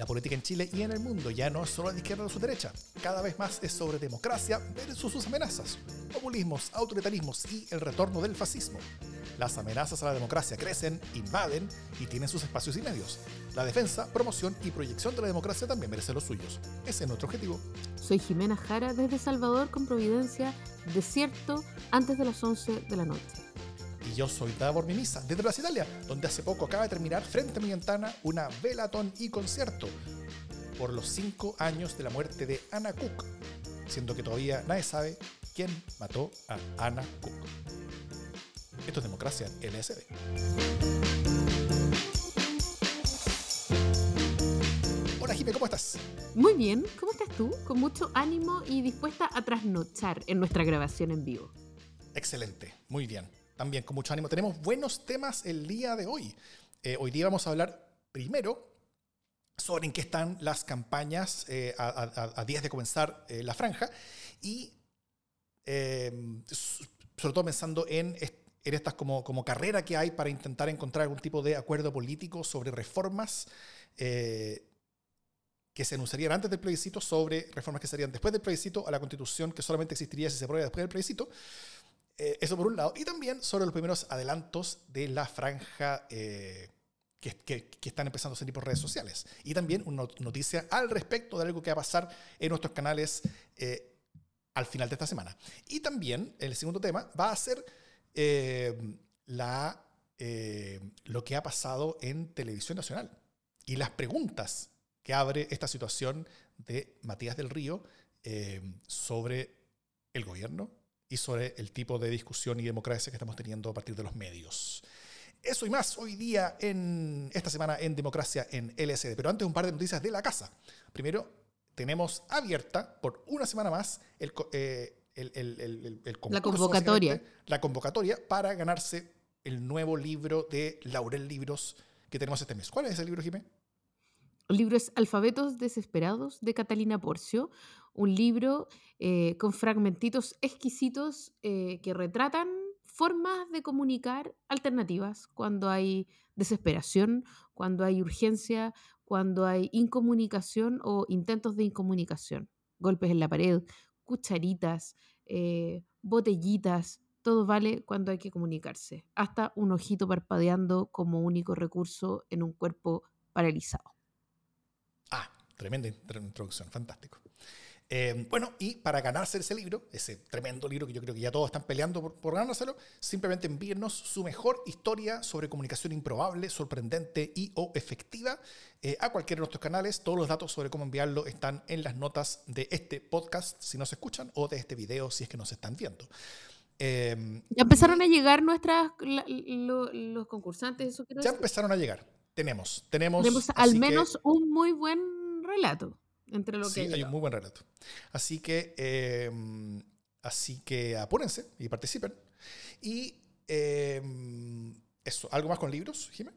La política en Chile y en el mundo ya no es solo de izquierda o de su derecha, cada vez más es sobre democracia versus sus amenazas, populismos, autoritarismos y el retorno del fascismo. Las amenazas a la democracia crecen, invaden y tienen sus espacios y medios. La defensa, promoción y proyección de la democracia también merecen los suyos. Ese es nuestro objetivo. Soy Jimena Jara desde Salvador con Providencia, desierto, antes de las 11 de la noche. Y yo soy Davor Mimisa, desde Brasil, Italia, donde hace poco acaba de terminar frente a mi ventana una velatón y concierto por los cinco años de la muerte de Anna Cook, siendo que todavía nadie sabe quién mató a Anna Cook. Esto es Democracia LSD. Hola Jimé, ¿cómo estás? Muy bien, ¿cómo estás tú? Con mucho ánimo y dispuesta a trasnochar en nuestra grabación en vivo. Excelente, muy bien. También con mucho ánimo. Tenemos buenos temas el día de hoy. Eh, hoy día vamos a hablar primero sobre en qué están las campañas eh, a 10 de comenzar eh, la franja y sobre todo pensando en en estas como, como carrera que hay para intentar encontrar algún tipo de acuerdo político sobre reformas eh, que se anunciarían antes del plebiscito, sobre reformas que serían después del plebiscito a la constitución que solamente existiría si se aprueba después del plebiscito. Eh, eso por un lado. Y también sobre los primeros adelantos de la franja eh, que, están empezando a salir por redes sociales. Y también una noticia al respecto de algo que va a pasar en nuestros canales al final de esta semana. Y también el segundo tema va a ser eh, la, eh, lo que ha pasado en Televisión Nacional y las preguntas que abre esta situación de Matías del Río eh, sobre el gobierno y sobre el tipo de discusión y democracia que estamos teniendo a partir de los medios. Eso y más hoy día en esta semana en Democracia en LSD. Pero antes un par de noticias de la casa. Primero, tenemos abierta por una semana más el, la convocatoria. La convocatoria para ganarse el nuevo libro de Laurel Libros que tenemos este mes. ¿Cuál es ese libro, Jimé? El libro es Alfabetos Desesperados de Catalina Porcio, un libro eh, con fragmentitos exquisitos eh, que retratan formas de comunicar alternativas cuando hay desesperación, cuando hay urgencia, cuando hay incomunicación o intentos de incomunicación, golpes en la pared, cucharitas, eh, botellitas, todo vale cuando hay que comunicarse, hasta un ojito parpadeando como único recurso en un cuerpo paralizado. Ah, tremenda introducción, fantástico. Eh, bueno, y para ganarse ese libro, ese tremendo libro que yo creo que ya todos están peleando por, por ganárselo, simplemente envíennos su mejor historia sobre comunicación improbable, sorprendente y o efectiva eh, a cualquiera de nuestros canales. Todos los datos sobre cómo enviarlo están en las notas de este podcast si nos escuchan o de este video si es que nos están viendo. Eh, ya empezaron a llegar nuestras los concursantes, eso Ya empezaron a llegar. Tenemos, tenemos. Tenemos al menos un muy buen relato entre lo sí, hay un muy buen relato. Así que, em, así que apúrense y participen. Y em, eso, ¿algo más con libros, Jimé?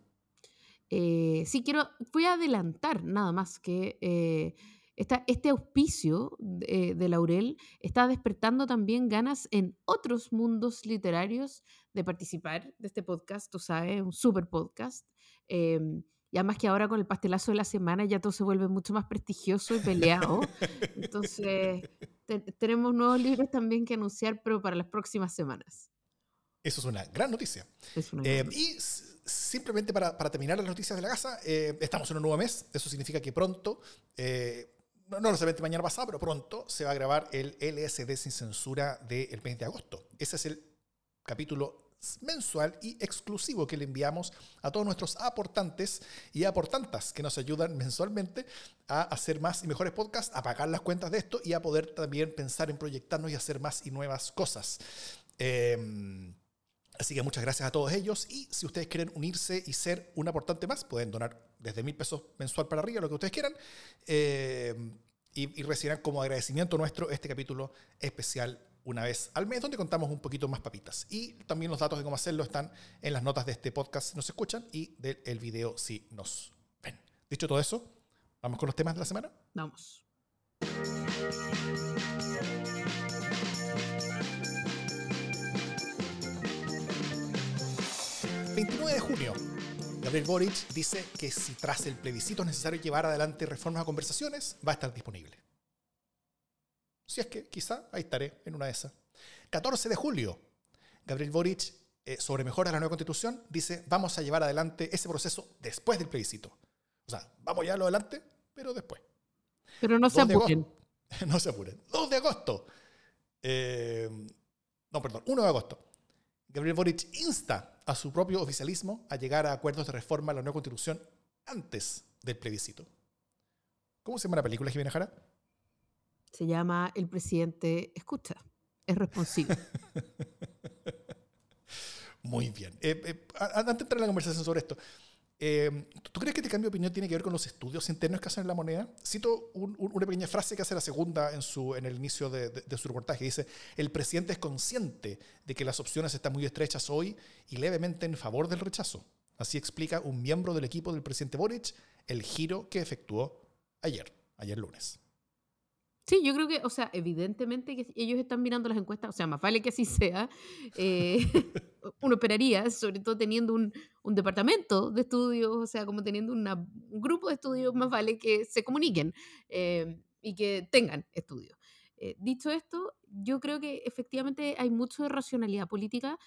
Eh, sí, quiero, voy a adelantar nada más que eh, este auspicio de, de, Laurel está despertando también ganas en otros mundos literarios de participar de este podcast, tú sabes, un super podcast. Eh, y además que ahora con el pastelazo de la semana ya todo se vuelve mucho más prestigioso y peleado. Entonces, tenemos nuevos libros también que anunciar, pero para las próximas semanas. Eso es una gran noticia. Eh, y simplemente para, para, terminar las noticias de la casa, eh, estamos en un nuevo mes. Eso significa que pronto, eh, no, no necesariamente mañana pasado, pero pronto se va a grabar el LSD sin censura del mes de agosto. Ese es el capítulo mensual y exclusivo que le enviamos a todos nuestros aportantes y aportantas que nos ayudan mensualmente a hacer más y mejores podcasts, a pagar las cuentas de esto y a poder también pensar en proyectarnos y hacer más y nuevas cosas. Em, así que muchas gracias a todos ellos y si ustedes quieren unirse y ser un aportante más, pueden donar desde mil pesos mensual para arriba, lo que ustedes quieran. Em, y, y recibirán como agradecimiento nuestro este capítulo especial una vez al mes, donde contamos un poquito más papitas. Y también los datos de cómo hacerlo están en las notas de este podcast si nos escuchan y del video si nos ven. Dicho todo eso, ¿vamos con los temas de la semana? Vamos. ...29 de junio... Gabriel Boric dice que si tras el plebiscito es necesario llevar adelante reformas o conversaciones, va a estar disponible. Si es que quizá ahí estaré en una de esas. 14 de julio, Gabriel Boric, eh, sobre mejoras de la nueva constitución, dice, vamos a llevar adelante ese proceso después del plebiscito. O sea, vamos a llevarlo adelante, pero después. Pero no se apuren. no se apuren. 2 de agosto. Eh, no, perdón, 1 de agosto. Gabriel Boric insta a su propio oficialismo a llegar a acuerdos de reforma a la nueva constitución antes del plebiscito. ¿Cómo se llama la película, Jimena Jara? Se llama El presidente escucha, es responsable. Muy bien. Eh, eh, antes de entrar en la conversación sobre esto, eh, ¿tú crees que este cambio de opinión tiene que ver con los estudios internos que hacen en la moneda? Cito una pequeña frase que hace la segunda en, su, en el inicio de, de, su reportaje. Dice, el presidente es consciente de que las opciones están muy estrechas hoy y levemente en favor del rechazo. Así explica un miembro del equipo del presidente Boric el giro que efectuó ayer, ayer lunes. Sí, yo creo que, o sea, evidentemente que ellos están mirando las encuestas, o sea, más vale que así sea. Eh, uno esperaría, sobre todo teniendo un, un, departamento de estudios, o sea, como teniendo un grupo de estudios, más vale que se comuniquen eh, y que tengan estudios. Eh, dicho esto, yo creo que efectivamente hay mucho de racionalidad política.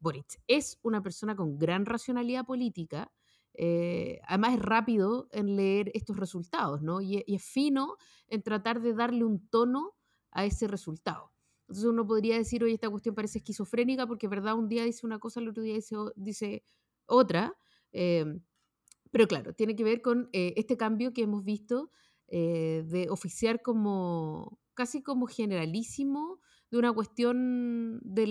Boric es una persona con gran racionalidad política. Eh, además es rápido en leer estos resultados, ¿no? Y, es fino en tratar de darle un tono a ese resultado. Entonces uno podría decir, oye, esta cuestión parece esquizofrénica porque, ¿verdad? Un día dice una cosa, el otro día dice, otra. Eh, pero claro, tiene que ver con eh, este cambio que hemos visto de oficiar como casi como generalísimo de una cuestión de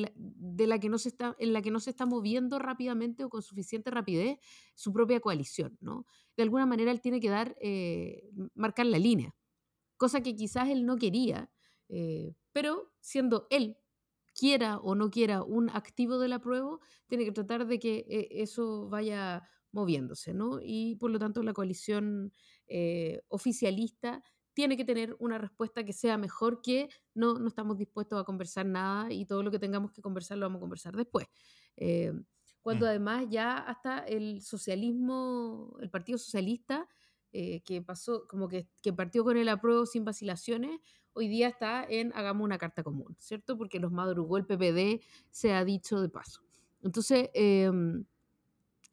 la, que no se está, en la que no se está moviendo rápidamente o con suficiente rapidez su propia coalición. ¿no? De alguna manera él tiene que dar, eh, marcar la línea, cosa que quizás él no quería, eh, pero siendo él quiera o no quiera un activo de la prueba, tiene que tratar de que eh, eso vaya moviéndose, ¿no? Y por lo tanto la coalición oficialista tiene que tener una respuesta que sea mejor que no, no estamos dispuestos a conversar nada y todo lo que tengamos que conversar lo vamos a conversar después. Eh, cuando mm. además ya hasta el socialismo, el Partido Socialista, eh, que pasó, como que, que, partió con el apruebo sin vacilaciones, hoy día está en hagamos una carta común, ¿cierto? Porque los madrugó el PPD, se ha dicho de paso. Entonces, em,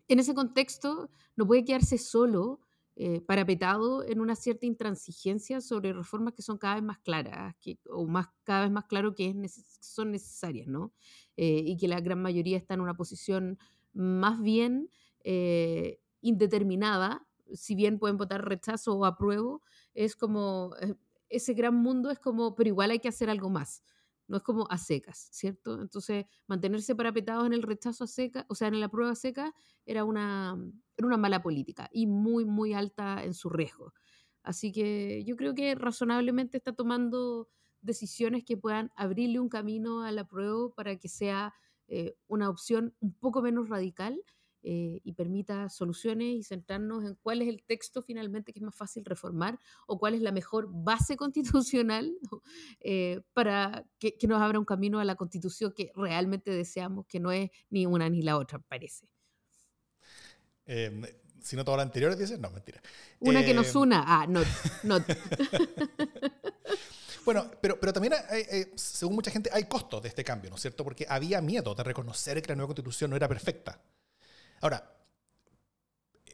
en ese contexto, no puede quedarse solo eh, parapetado en una cierta intransigencia sobre reformas que son cada vez más claras, que, o más, cada vez más claro que son necesarias, ¿no? Eh, y que la gran mayoría está en una posición más bien eh, indeterminada, si bien pueden votar rechazo o apruebo, es como, ese gran mundo es como, pero igual hay que hacer algo más no es como a secas, ¿cierto? Entonces, mantenerse parapetados en el rechazo a seca, o sea, en la prueba seca, era una, era una mala política y muy, muy alta en su riesgo. Así que yo creo que razonablemente está tomando decisiones que puedan abrirle un camino a la prueba para que sea eh, una opción un poco menos radical eh, y permita soluciones y centrarnos en cuál es el texto finalmente que es más fácil reformar o cuál es la mejor base constitucional eh, para que, nos abra un camino a la constitución que realmente deseamos, que no es ni una ni la otra, parece. Em, si no todo lo anterior, dices, no, mentira. Una que nos em, una, ah, no, no. Bueno, pero, pero también, según mucha gente, hay costos de este cambio, ¿no es cierto? Porque había miedo de reconocer que la nueva constitución no era perfecta. Ahora,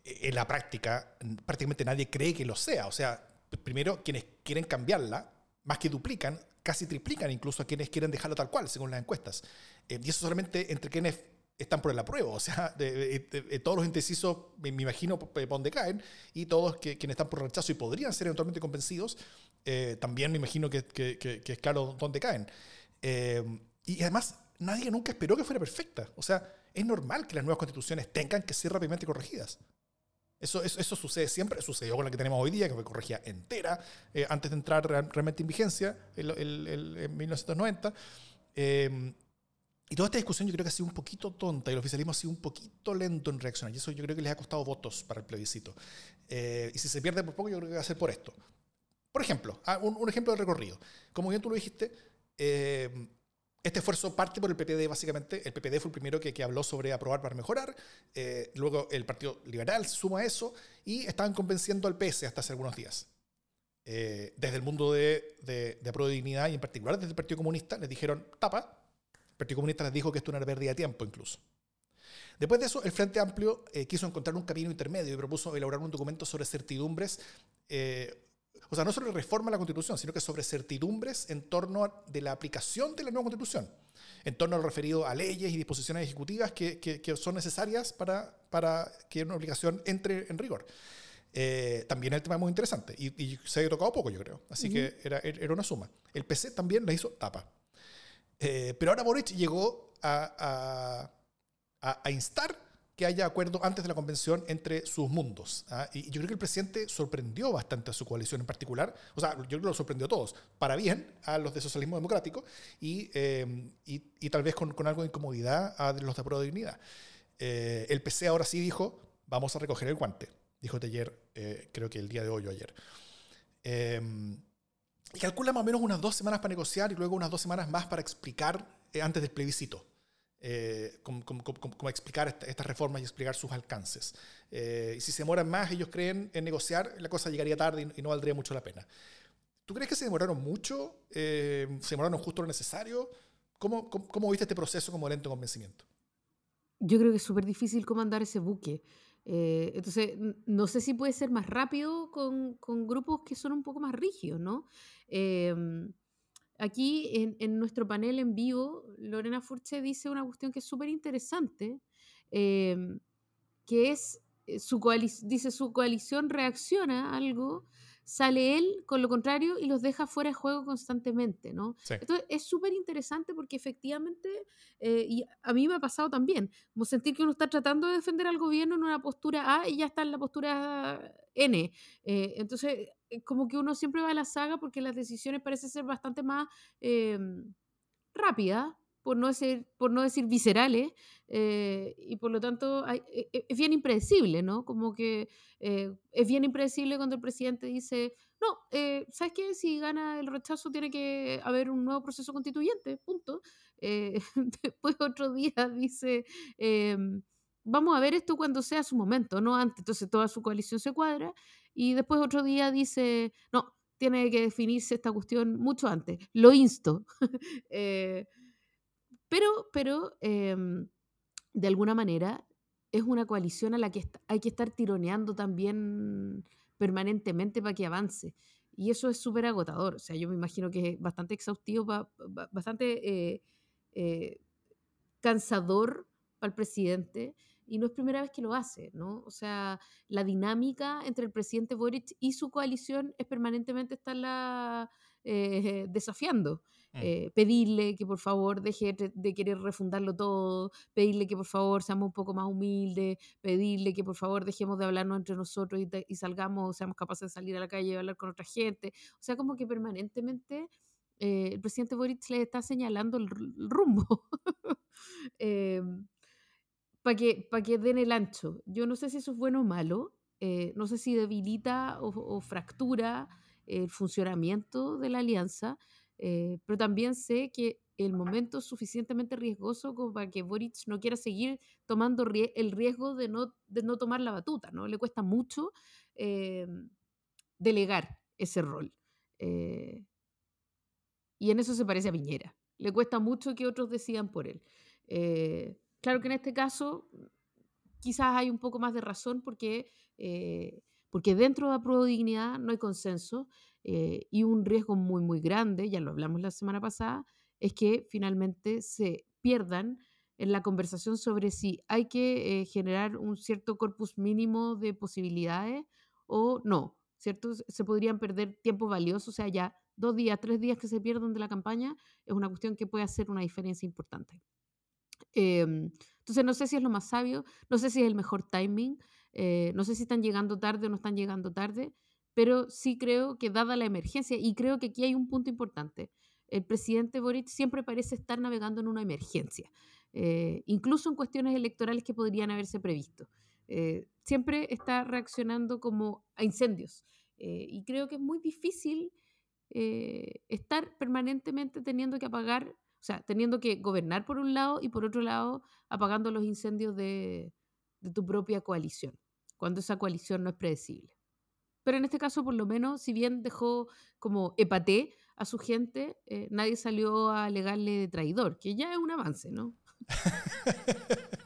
en la práctica, prácticamente nadie cree que lo sea. O sea, primero, quienes quieren cambiarla, más que duplican, casi triplican incluso a quienes quieren dejarlo tal cual, según las encuestas. Eh, y eso solamente entre quienes están por el apruebo, o sea, de, todos los indecisos, me, imagino, por donde caen, y todos que, quienes están por rechazo y podrían ser eventualmente convencidos, eh, también me imagino que, que, es claro dónde caen. Eh, y además, nadie nunca esperó que fuera perfecta. O sea, es normal que las nuevas constituciones tengan que ser rápidamente corregidas. Eso, eso, sucede siempre, sucedió con la que tenemos hoy día, que fue corregida entera eh, antes de entrar realmente en vigencia en 1990. Em, y toda esta discusión yo creo que ha sido un poquito tonta y el oficialismo ha sido un poquito lento en reaccionar. Y eso yo creo que les ha costado votos para el plebiscito. Eh, y si se pierde por poco, yo creo que va a ser por esto. Por ejemplo, ah, un, un ejemplo de recorrido. Como bien tú lo dijiste, em, este esfuerzo parte por el PPD, básicamente. El PPD fue el primero que, habló sobre aprobar para mejorar. Eh, luego el Partido Liberal se suma a eso y estaban convenciendo al PS hasta hace algunos días. Eh, desde el mundo de, de, de Dignidad y en particular desde el Partido Comunista les dijeron tapa. El Partido Comunista les dijo que esto era una pérdida de tiempo incluso. Después de eso, el Frente Amplio eh, quiso encontrar un camino intermedio y propuso elaborar un documento sobre certidumbres o sea, no sobre reforma a la Constitución, sino que sobre certidumbres en torno a de la aplicación de la nueva Constitución, en torno a lo referido a leyes y disposiciones ejecutivas que, que, que son necesarias para, para, que una aplicación entre en rigor. Eh, también el tema es muy interesante y, y, se ha tocado poco, yo creo. Así uh -huh. que era, era, una suma. El PC también le hizo tapa. Eh, pero ahora Boric llegó a, a, a, a instar que haya acuerdo antes de la convención entre sus mundos. ¿ah? Y yo creo que el presidente sorprendió bastante a su coalición en particular, o sea, yo creo que lo sorprendió a todos, para bien a los de socialismo democrático y, eh, y, tal vez con, con, algo de incomodidad a los de Pro Dignidad. Eh, el PC ahora sí dijo, vamos a recoger el guante, dijo ayer, eh, creo que el día de hoy o ayer. Y calcula más o menos unas dos semanas para negociar y luego unas dos semanas más para explicar eh, antes del plebiscito eh, cómo, explicar estas esta reformas y explicar sus alcances. Eh, y si se demoran más, ellos creen en negociar, la cosa llegaría tarde y, y no valdría mucho la pena. ¿Tú crees que se demoraron mucho? Eh, ¿Se demoraron justo lo necesario? ¿Cómo, cómo, cómo viste este proceso como lento convencimiento? Yo creo que es súper difícil comandar ese buque. Eh, entonces, no sé si puede ser más rápido con, con, grupos que son un poco más rígidos, ¿no? Eh, Aquí en, en, nuestro panel en vivo, Lorena Furche dice una cuestión que es súper interesante, eh, que es, eh, su dice, su coalición reacciona a algo, sale él con lo contrario y los deja fuera de juego constantemente, ¿no? Sí. Entonces es súper interesante porque efectivamente, eh, y a mí me ha pasado también, como sentir que uno está tratando de defender al gobierno en una postura A y ya está en la postura N. Eh, entonces eh, como que uno siempre va a la saga porque las decisiones parecen ser bastante más eh, rápidas, por no decir, por no decir viscerales, eh, y por lo tanto hay, e, e, es bien impredecible, ¿no? Como que eh, es bien impredecible cuando el presidente dice, no, eh, ¿sabes qué? Si gana el rechazo tiene que haber un nuevo proceso constituyente, punto. después otro día dice em, vamos a ver esto cuando sea su momento, no antes. Entonces toda su coalición se cuadra y después otro día dice, no, tiene que definirse esta cuestión mucho antes. Lo insto. pero, pero eh, de alguna manera es una coalición a la que hay que estar tironeando también permanentemente para que avance. Y eso es súper agotador. O sea, yo me imagino que es bastante exhaustivo, bastante eh, eh, cansador para el presidente y no es primera vez que lo hace, ¿no? O sea, la dinámica entre el presidente Boric y su coalición es permanentemente estarla eh, desafiando. Mm. Eh, pedirle que por favor deje de querer refundarlo todo, pedirle que por favor seamos un poco más humildes, pedirle que por favor dejemos de hablarnos entre nosotros y, y salgamos, seamos capaces de salir a la calle y hablar con otra gente. O sea, como que permanentemente eh, el presidente Boric le está señalando el, rumbo. eh, para que, pa que den el ancho. Yo no sé si eso es bueno o malo, eh, no sé si debilita o, o, fractura el funcionamiento de la alianza, eh, pero también sé que el momento es suficientemente riesgoso como para que Boric no quiera seguir tomando rie el riesgo de no, de no tomar la batuta, ¿no? Le cuesta mucho eh, delegar ese rol. Eh, y en eso se parece a Piñera. Le cuesta mucho que otros decidan por él. Eh, Claro que en este caso quizás hay un poco más de razón porque, eh, porque dentro de la Dignidad no hay consenso eh, y un riesgo muy, muy grande, ya lo hablamos la semana pasada, es que finalmente se pierdan en la conversación sobre si hay que eh, generar un cierto corpus mínimo de posibilidades o no, ¿cierto? Se podrían perder tiempo valioso, o sea, ya dos días, tres días que se pierdan de la campaña es una cuestión que puede hacer una diferencia importante. Eh, entonces no sé si es lo más sabio, no sé si es el mejor timing, eh, no sé si están llegando tarde o no están llegando tarde, pero sí creo que dada la emergencia, y creo que aquí hay un punto importante, el presidente Boric siempre parece estar navegando en una emergencia, eh, incluso en cuestiones electorales que podrían haberse previsto. Eh, siempre está reaccionando como a incendios, y creo que es muy difícil estar permanentemente teniendo que apagar O sea, teniendo que gobernar por un lado y por otro lado apagando los incendios de, de tu propia coalición, cuando esa coalición no es predecible. Pero en este caso, por lo menos, si bien dejó como epaté a su gente, eh, nadie salió a alegarle de traidor, que ya es un avance, ¿no?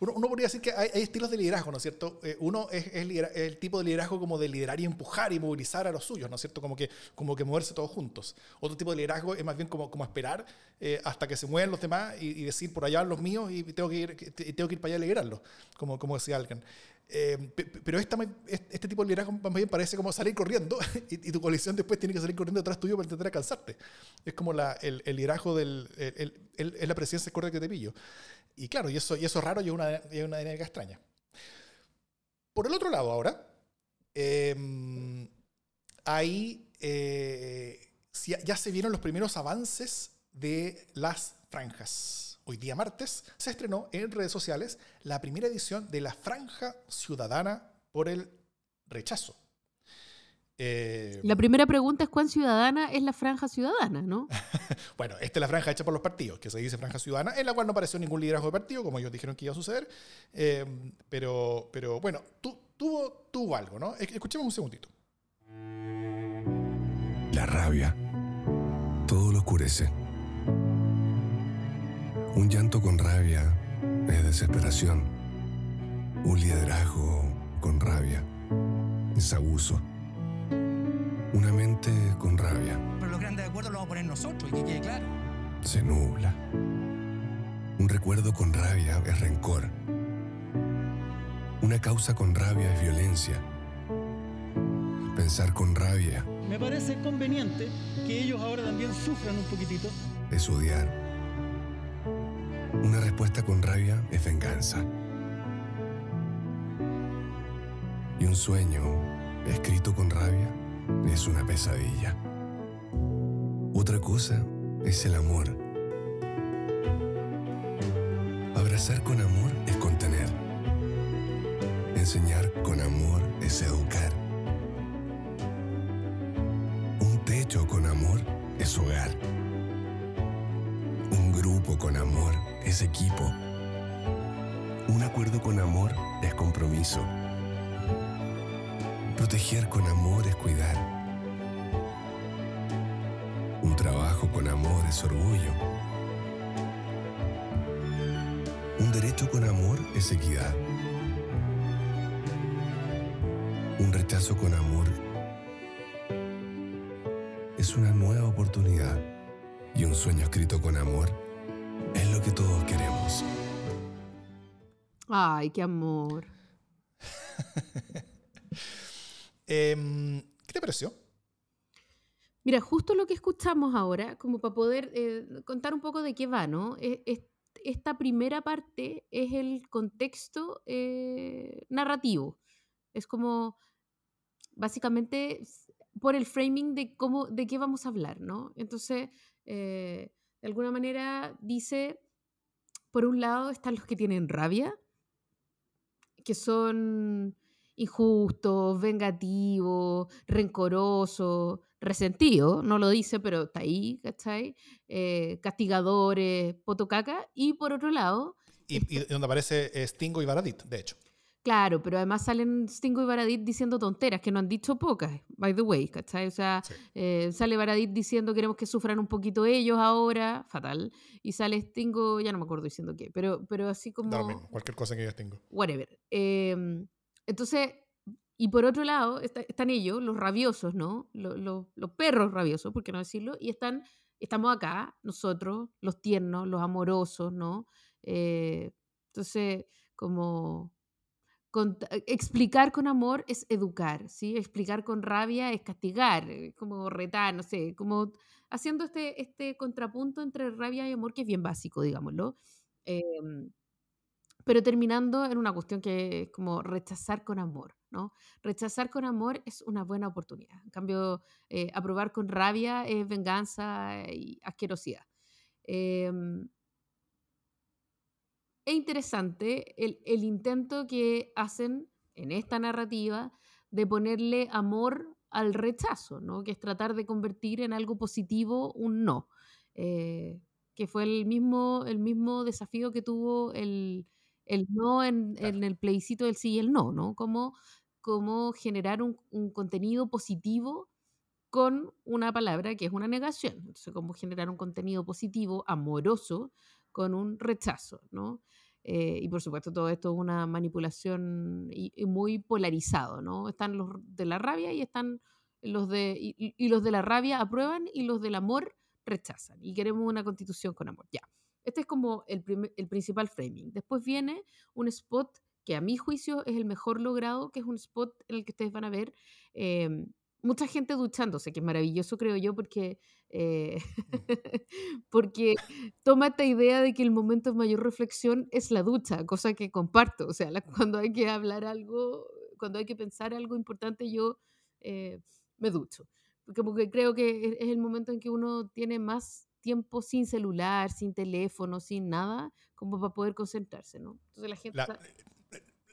uno, podría decir que hay, estilos de liderazgo, ¿no es cierto? Eh, uno es, el tipo de liderazgo como de liderar y empujar y movilizar a los suyos, ¿no es cierto? Como que, como que moverse todos juntos. Otro tipo de liderazgo es más bien como, como esperar eh, hasta que se mueven los demás y, decir, por allá los míos y tengo que ir, tengo que ir para allá a liderarlos, como, como decía alguien. Eh, pero esta, este tipo de liderazgo más bien parece como salir corriendo y, tu coalición después tiene que salir corriendo detrás tuyo para intentar alcanzarte. Es como la, el, el, liderazgo del... El, es la presidencia corta que te pillo. Y claro, y eso, y eso es raro y es una, una dinámica extraña. Por el otro lado ahora, eh, ahí eh, ya se vieron los primeros avances de las franjas hoy día martes, se estrenó en redes sociales la primera edición de la Franja Ciudadana por el Rechazo. Eh, la primera pregunta es cuán ciudadana es la franja ciudadana, ¿no? bueno, esta es la franja hecha por los partidos, que se dice franja ciudadana, en la cual no apareció ningún liderazgo de partido, como ellos dijeron que iba a suceder. Eh, pero, pero bueno, tuvo, tuvo algo, ¿no? Escuchemos un segundito. La rabia. Todo lo oscurece un llanto con rabia es desesperación. Un liderazgo con rabia es abuso. Una mente con rabia. Pero los grandes acuerdos los vamos a poner nosotros y que quede claro. Se nubla. Un recuerdo con rabia es rencor. Una causa con rabia es violencia. Pensar con rabia. Me parece conveniente que ellos ahora también sufran un poquitito. Es odiar. Una respuesta con rabia es venganza. Y un sueño escrito con rabia es una pesadilla. Otra cosa es el amor. Abrazar con amor es contener. Enseñar con amor es educar. Equipo. Un acuerdo con amor es compromiso. Proteger con amor es cuidar. Un trabajo con amor es orgullo. Un derecho con amor es equidad. Un rechazo con amor es una nueva oportunidad. Y un sueño escrito con amor que todos queremos. Ay, qué amor. Em, ¿Qué te pareció? Mira, justo lo que escuchamos ahora, como para poder eh, contar un poco de qué va, ¿no? E, esta primera parte es el contexto eh, narrativo. Es como, básicamente, por el framing de cómo, de qué vamos a hablar, ¿no? Entonces, eh, de alguna manera dice, por un lado están los que tienen rabia, que son injustos, vengativos, rencorosos, resentidos, no lo dice, pero está ahí, ¿cachai? Eh, castigadores, potocaca, y por otro lado... Y, donde aparece Stingo y Baradit, de hecho. Claro, pero además salen Stingo y Baradit diciendo tonteras, que no han dicho pocas, by the way, ¿cachai? O sea, eh, sale Baradit diciendo queremos que sufran un poquito ellos ahora, fatal, y sale Stingo, ya no me acuerdo diciendo qué, pero, pero así como... cualquier cosa que diga Stingo. Whatever. Em, entonces, y por otro lado, están ellos, los rabiosos, ¿no? Los, los, perros rabiosos, por qué no decirlo, y están, estamos acá, nosotros, los tiernos, los amorosos, ¿no? Eh, entonces, como eh, explicar con amor es educar, ¿sí? Explicar con rabia es castigar, eh, como retar, no sé, como haciendo este, este contrapunto entre rabia y amor que es bien básico, digámoslo. Em, pero terminando en una cuestión que es como rechazar con amor, ¿no? Rechazar con amor es una buena oportunidad. En cambio, eh, aprobar con rabia es venganza y asquerosidad. Em, es interesante el, el, intento que hacen en esta narrativa de ponerle amor al rechazo, ¿no? que es tratar de convertir en algo positivo un no. Eh, que fue el mismo, el mismo desafío que tuvo el, el no en, Claro. en el plebiscito del sí y el no, ¿no? Cómo, cómo generar un, un contenido positivo con una palabra que es una negación. Entonces, cómo generar un contenido positivo, amoroso, con un rechazo, ¿no? Eh, y por supuesto, todo esto es una manipulación y, y muy polarizado, ¿no? Están los de la rabia y están los de. Y, y- los de la rabia aprueban y los del amor rechazan. Y queremos una constitución con amor. Ya. Este es como el, primer- el principal framing. Después viene un spot que a mi juicio es el mejor logrado, que es un spot en el que ustedes van a ver eh, mucha gente duchándose, que es maravilloso, creo yo, porque, eh, porque toma esta idea de que el momento de mayor reflexión es la ducha, cosa que comparto. O sea, la- cuando hay que hablar algo, cuando hay que pensar algo importante, yo eh, me ducho. Porque, porque creo que es, es el momento en que uno tiene más tiempo sin celular, sin teléfono, sin nada, como para poder concentrarse, ¿no? Entonces la gente... La, está-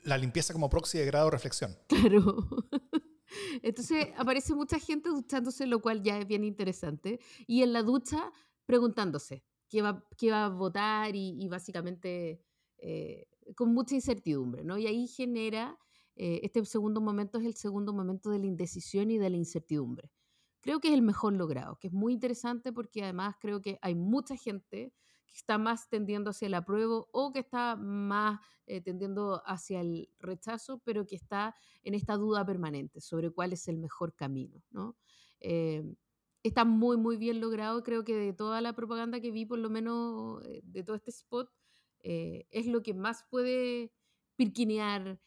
la limpieza como proxy de grado de reflexión. Claro. Entonces aparece mucha gente duchándose, lo cual ya es bien interesante. Y en la ducha preguntándose qué va, qué va a votar y, y básicamente eh, con mucha incertidumbre, ¿no? Y ahí genera, eh, este segundo momento es el segundo momento de la indecisión y de la incertidumbre. Creo que es el mejor logrado, que es muy interesante porque además creo que hay mucha gente que está más tendiendo hacia el apruebo o que está más eh, tendiendo hacia el rechazo, pero que está en esta duda permanente sobre cuál es el mejor camino, ¿no? Eh, está muy, muy bien logrado. Creo que de toda la propaganda que vi, por lo menos eh, de todo este spot, eh, es lo que más puede pirquinear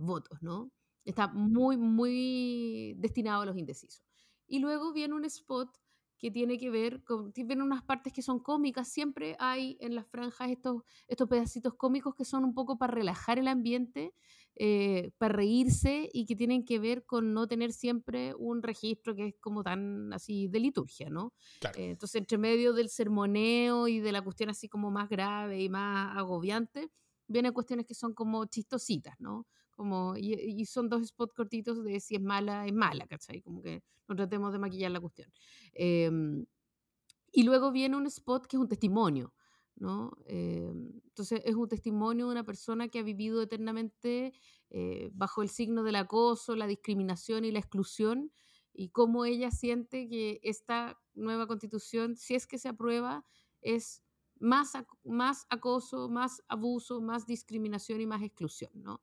votos, ¿no? Está muy, muy destinado a los indecisos. Y luego viene un spot que tiene que ver con, tiene unas partes que son cómicas, siempre hay en las franjas estos, estos pedacitos cómicos que son un poco para relajar el ambiente, eh, para reírse y que tienen que ver con no tener siempre un registro que es como tan así de liturgia, ¿no? Claro. Eh, entonces, entre medio del sermoneo y de la cuestión así como más grave y más agobiante, vienen cuestiones que son como chistositas, ¿no? Como, y, y son dos spots cortitos de si es mala, es mala, ¿cachai? Como que no tratemos de maquillar la cuestión. Em, y luego viene un spot que es un testimonio, ¿no? Em, entonces es un testimonio de una persona que ha vivido eternamente eh, bajo el signo del acoso, la discriminación y la exclusión, y cómo ella siente que esta nueva constitución, si es que se aprueba, es más, ac- más acoso, más abuso, más discriminación y más exclusión, ¿no?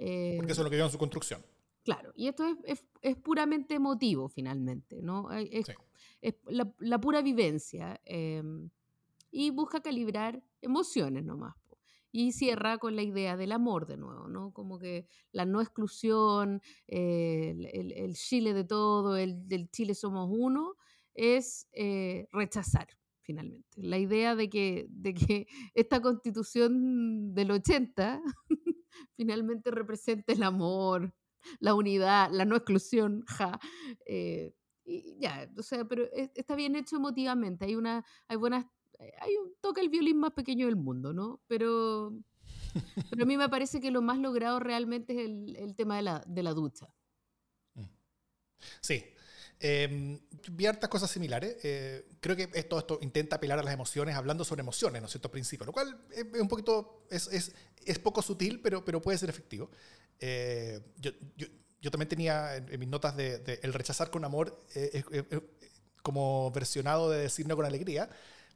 Porque Em, eso es lo que vio en su construcción. Claro, y esto es, es- es puramente emotivo finalmente, ¿no? Es, Sí. es la, la pura vivencia em, y busca calibrar emociones nomás. po. Y cierra con la idea del amor de nuevo, ¿no? Como que la no exclusión, eh, el, el- el Chile de todo, el del Chile somos uno, es eh, rechazar finalmente. La idea de que, de que esta constitución del 80 finalmente representa el amor, la unidad, la no exclusión, ja. eh, y ya, o sea, pero es- está bien hecho emotivamente. Hay una, hay buenas, eh, hay un toca el violín más pequeño del mundo, ¿no? Pero, pero a mí me parece que lo más logrado realmente es el, el tema de la, de la ducha. Sí. Eh, vi hartas cosas similares. Eh, creo que esto, esto intenta apelar a las emociones hablando sobre emociones, ¿no es cierto? Principio, lo cual es, un poquito, es, es, es poco sutil, pero, pero puede ser efectivo. Eh, yo, yo, yo también tenía en, en mis notas de, de el rechazar con amor eh, como versionado de decir no con alegría,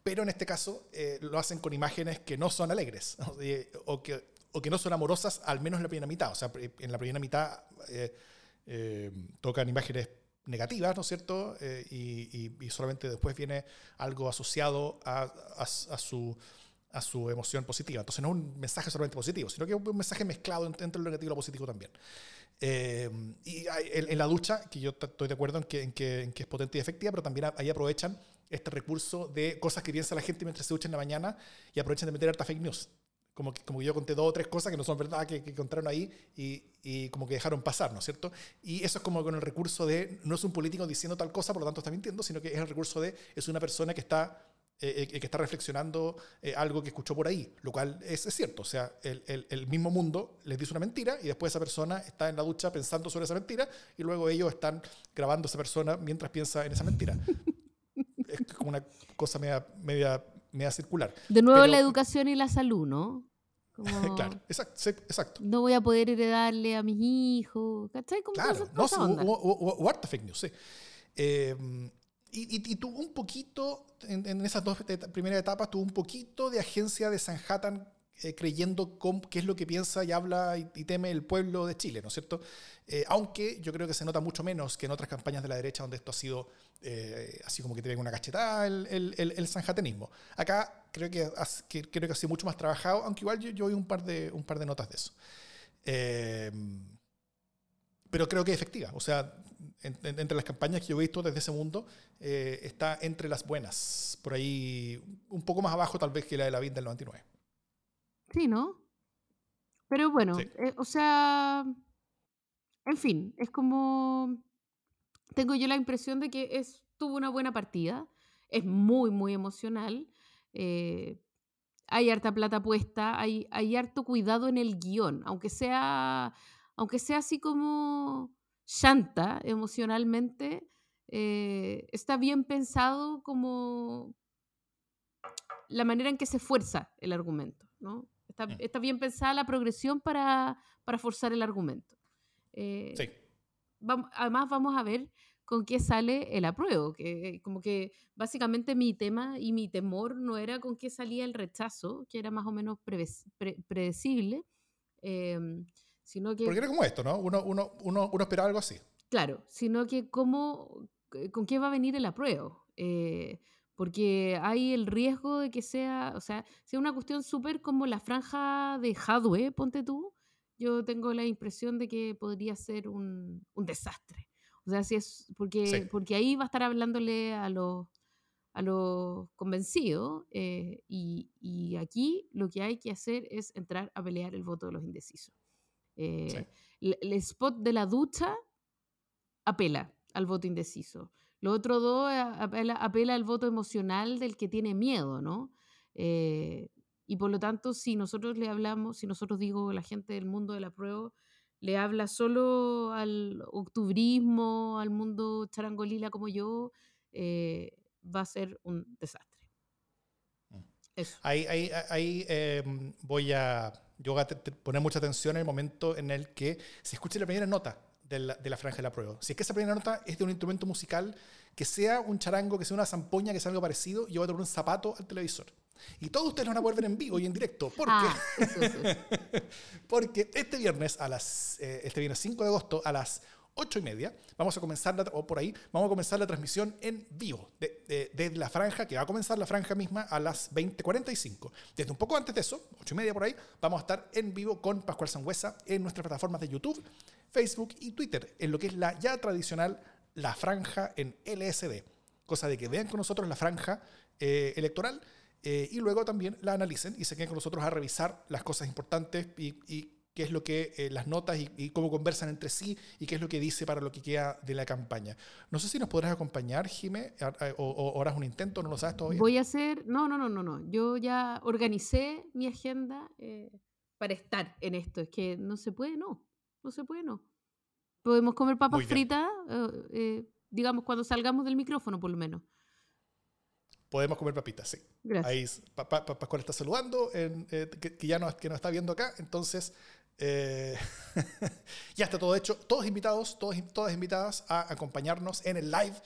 pero en este caso eh, lo hacen con imágenes que no son alegres o, eh, o que, o que no son amorosas, al menos en la primera mitad. O sea, en la primera mitad eh, tocan imágenes negativas, ¿no es cierto? Eh, y, y- solamente después viene algo asociado a, su, emoción positiva. Entonces no es un mensaje solamente positivo, sino que es un mensaje mezclado entre lo negativo y lo positivo también. Eh, y en, la ducha, que yo estoy de acuerdo en que, es potente y efectiva, pero también ahí aprovechan este recurso de cosas que piensa la gente mientras se ducha en la mañana y aprovechan de meter harta fake news. Como que, como yo conté dos o tres cosas que no son verdad, que, que encontraron ahí y, y como que dejaron pasar, ¿no es cierto? Y eso es como con el recurso de, no es un político diciendo tal cosa, por lo tanto está mintiendo, sino que es el recurso de, es una persona que está, eh, eh, que está reflexionando eh, algo que escuchó por ahí, lo cual es, es cierto, o sea, el, el- el mismo mundo les dice una mentira y después esa persona está en la ducha pensando sobre esa mentira y luego ellos están grabando a esa persona mientras piensa en esa mentira. es como una cosa media, media, media circular. De nuevo Pero- la educación y la salud, ¿no? Como, claro, exacto. No voy a poder heredarle a mis hijos, ¿cachai? Como Claro, no, sí, hubo harta fake news, sí. Eh, y, y- y tuvo un poquito, en, en esas dos primeras etapas, tuvo un poquito de agencia de Sanhattan eh, creyendo con qué es lo que piensa y habla y, teme el pueblo de Chile, ¿no es cierto? Eh, aunque yo creo que se nota mucho menos que en otras campañas de la derecha donde esto ha sido eh, así como que te venga una cachetada el, el, el, el sanjatanismo. Acá creo que, creo que ha sido mucho más trabajado, aunque igual yo, yo oí un par de, un par de notas de eso. Eh, pero creo que es efectiva. O sea, en- en- entre las campañas que yo he visto desde ese mundo, está entre las buenas. Por ahí, un poco más abajo tal vez que la de la vida del 99. Sí, ¿no? Pero bueno, Sí. eh, o sea, en fin, es como, tengo yo la impresión de que es, tuvo una buena partida, es muy, muy emocional, eh, hay harta plata puesta, hay, hay harto cuidado en el guion, aunque sea, aunque sea así como shanta emocionalmente, eh, está bien pensado como la manera en que se fuerza el argumento, ¿no? Está, Mm. está bien pensada la progresión para, para forzar el argumento. Eh, Sí. vam- además vamos a ver con qué sale el apruebo, que como que básicamente mi tema y mi temor no era con qué salía el rechazo, que era más o menos preves- pre- predecible, em, sino que... Porque era como esto, ¿no? Uno, uno, uno, uno esperaba algo así. Claro, sino que cómo, eh, con qué va a venir el apruebo. Eh, porque hay el riesgo de que sea, o sea, sea una cuestión súper como la franja de Hadwe, ponte tú. Yo tengo la impresión de que podría ser un, un desastre. O sea, si es porque, Sí. porque ahí va a estar hablándole a los, a los convencidos eh, y, y aquí lo que hay que hacer es entrar a pelear el voto de los indecisos. Eh, Sí. el- el spot de la ducha apela al voto indeciso. Lo otro dos eh, apela, apela al voto emocional del que tiene miedo, ¿no? Eh, y por lo tanto, si nosotros le hablamos, si nosotros digo la gente del mundo de la prueba, le habla solo al octubrismo, al mundo charangolila como yo, eh, va a ser un desastre. Mm. Eso. Ahí, ahí, ahí eh, voy a, yo voy a te- te- poner mucha atención en el momento en el que se escuche la primera nota de la, de la franja de la prueba. Si es que esa primera nota es de un instrumento musical, que sea un charango, que sea una zampoña, que sea algo parecido, yo voy a tener un zapato al televisor. Y todos ustedes lo van a poder ver en vivo y en directo. ¿Por qué? Ah, eso, eso, eso. Porque este viernes, a las, eh, este viernes 5 de agosto, a las 8 y media, vamos a comenzar, la, o por ahí, vamos a comenzar la transmisión en vivo, de, de- la franja, que va a comenzar la franja misma a las 20.45. Desde un poco antes de eso, 8 y media por ahí, vamos a estar en vivo con Pascual Sangüesa en nuestras plataformas de YouTube, Facebook y Twitter, en lo que es la ya tradicional La Franja en LSD. Cosa de que vean con nosotros la franja eh, electoral eh, y luego también la analicen y se queden con nosotros a revisar las cosas importantes y, qué es lo que eh, las notas y, cómo conversan entre sí y qué es lo que dice para lo que queda de la campaña. No sé si nos podrás acompañar, Jime, o, o- harás un intento, no lo sabes todavía. Voy a hacer, no, no, no, no, no. Yo ya organicé mi agenda para estar en esto. Es que no se puede, no. No se puede, no. Podemos comer papas Muy fritas, eh, eh, digamos, cuando salgamos del micrófono, por lo menos. Podemos comer papitas, sí. Gracias. Ahí Pa- Pa- Pa- Pascual está saludando, en, eh, que, que ya nos, que nos está viendo acá. Entonces, eh, ya está todo hecho. Todos invitados, todos, todas invitadas a acompañarnos en el live.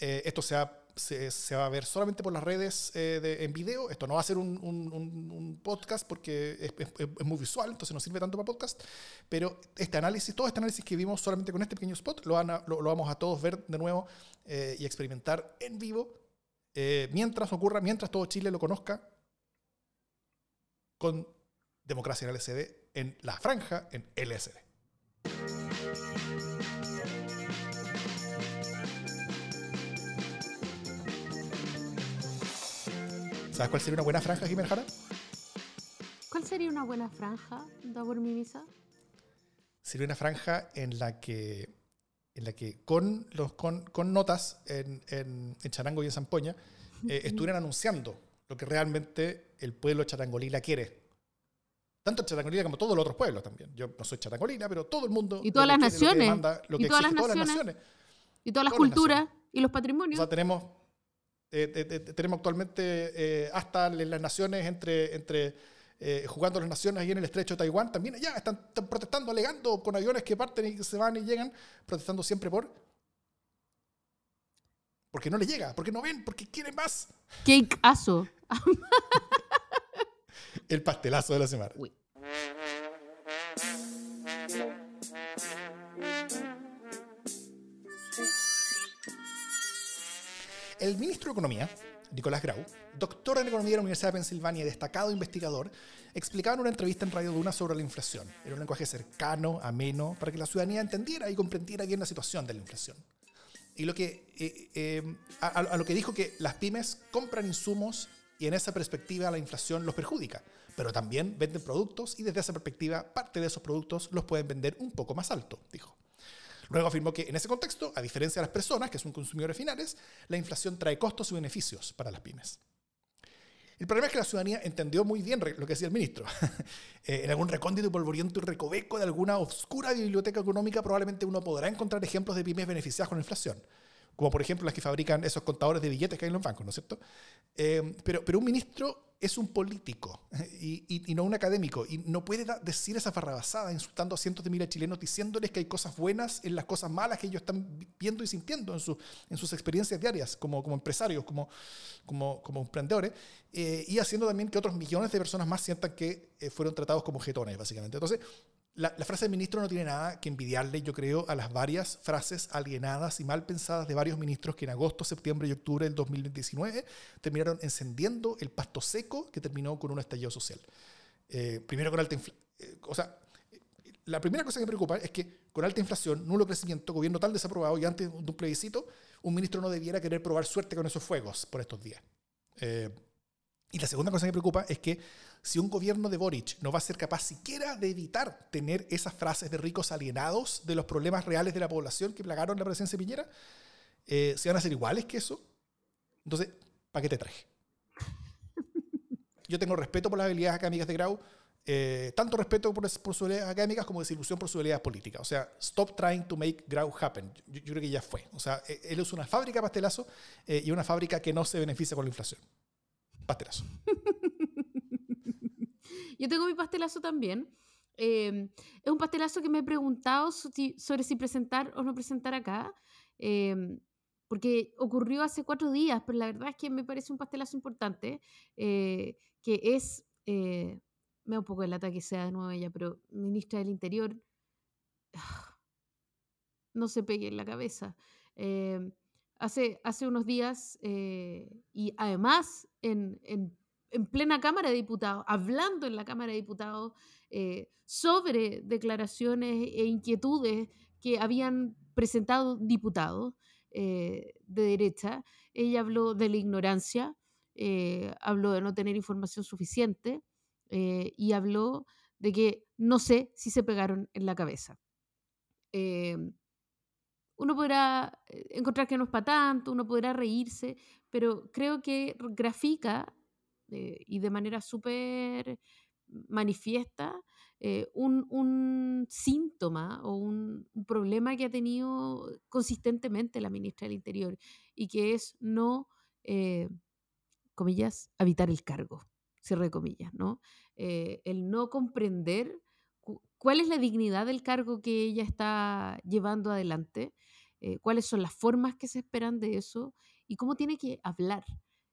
Eh, esto se va, se, se va a ver solamente por las redes eh, de- en video. Esto no va a ser un, un- un- un podcast porque es, es- es muy visual, entonces no sirve tanto para podcast. Pero este análisis, todo este análisis que vimos solamente con este pequeño spot, lo, van a- lo, lo vamos a todos ver de nuevo eh, y experimentar en vivo eh, mientras ocurra, mientras todo Chile lo conozca, con Democracia en LSD en la franja en LSD. ¿Sabes cuál sería una buena franja, Jiménez Jara? ¿Cuál sería una buena franja, da por mi misa? Sería una franja en la que, en la que con, los, con, con notas en, en, en Charango y en Zampoña eh, estuvieran anunciando lo que realmente el pueblo charangolila quiere. Tanto charangolila como todos los otros pueblos también. Yo no soy charangolila, pero todo el mundo. Y todas las naciones. Y todas las naciones. Y todas las culturas y los O patrimonios. sea, tenemos, tenemos actualmente eh, hasta en las naciones entre, entre eh, jugando las naciones ahí en el estrecho de Taiwán, también ya están, están protestando, alegando con aviones que parten y que se van y llegan, protestando siempre por... Porque no les llega, porque no ven, porque quieren más. ¡Qué caso! El pastelazo de la semana. Uy. El ministro de Economía, Nicolás Grau, doctor en Economía de la Universidad de Pensilvania y destacado investigador, explicaba en una entrevista en Radio Duna sobre la inflación. Era un lenguaje cercano, ameno, para que la ciudadanía entendiera y comprendiera bien la situación de la inflación. Y lo que, eh, eh, a, a lo que dijo que las pymes compran insumos y en esa perspectiva la inflación los perjudica, pero también venden productos y desde esa perspectiva parte de esos productos los pueden vender un poco más alto, dijo. Luego afirmó que en ese contexto, a diferencia de las personas, que son consumidores finales, la inflación trae costos y beneficios para las pymes. El problema es que la ciudadanía entendió muy bien lo que decía el ministro. Eh, en algún recóndito y polvoriento recoveco de alguna oscura biblioteca económica probablemente uno podrá encontrar ejemplos de pymes beneficiadas con la inflación como por ejemplo las que fabrican esos contadores de billetes que hay en los bancos, ¿no es cierto? Eh, pero, pero un ministro es un político y, y- y no un académico y no puede decir esa farrabasada insultando a cientos de miles de chilenos diciéndoles que hay cosas buenas en las cosas malas que ellos están vi- viendo y sintiendo en, su- en sus experiencias diarias como, como empresarios, como, como, como emprendedores eh, y haciendo también que otros millones de personas más sientan que eh, fueron tratados como jetones, básicamente. Entonces, la, frase del ministro no tiene nada que envidiarle, yo creo, a las varias frases alienadas y mal pensadas de varios ministros que en agosto, septiembre y octubre del 2019 terminaron encendiendo el pasto seco que terminó con un estallido social. Eh, primero con alta inflación. o sea, eh, la primera cosa que me preocupa es que con alta inflación, nulo crecimiento, gobierno tal desaprobado y antes de un plebiscito, un ministro no debiera querer probar suerte con esos fuegos por estos días. Eh, y la segunda cosa que me preocupa es que si un gobierno de Boric no va a ser capaz siquiera de evitar tener esas frases de ricos alienados de los problemas reales de la población que plagaron la presidencia de Piñera, eh, ¿se van a hacer iguales que eso? Entonces, ¿para qué te traje? Yo tengo respeto por las habilidades académicas de Grau, eh, tanto respeto por, por sus habilidades académicas como desilusión por sus habilidades políticas. O sea, stop trying to make Grau happen. Yo, creo que ya fue. O sea, eh, él es una fábrica pastelazo eh, y una fábrica que no se beneficia con la inflación. Pastelazo. Yo tengo mi pastelazo también. Eh, es un pastelazo que me he preguntado sobre si presentar o no presentar acá, eh, porque ocurrió hace cuatro días, pero la verdad es que me parece un pastelazo importante, eh, que es, eh, me da un poco de lata que sea de nuevo ella, pero ministra del Interior, no se pegue en la cabeza. Hace, hace unos días, eh, y además en, en- en plena Cámara de Diputados, hablando en la Cámara de Diputados eh, sobre declaraciones e inquietudes que habían presentado diputados eh, de derecha, ella habló de la ignorancia, habló de no tener información suficiente y habló de que no sé si se pegaron en la cabeza. Uno podrá eh, encontrar que no es para tanto, uno podrá reírse, pero creo que grafica eh, y de manera súper manifiesta eh, un, un síntoma o un, problema que ha tenido consistentemente la ministra del Interior y que es no, comillas, habitar el cargo, cierre de comillas, ¿no? El no comprender cuál es la dignidad del cargo que ella está llevando adelante, eh, cuáles son las formas que se esperan de eso y cómo tiene que hablar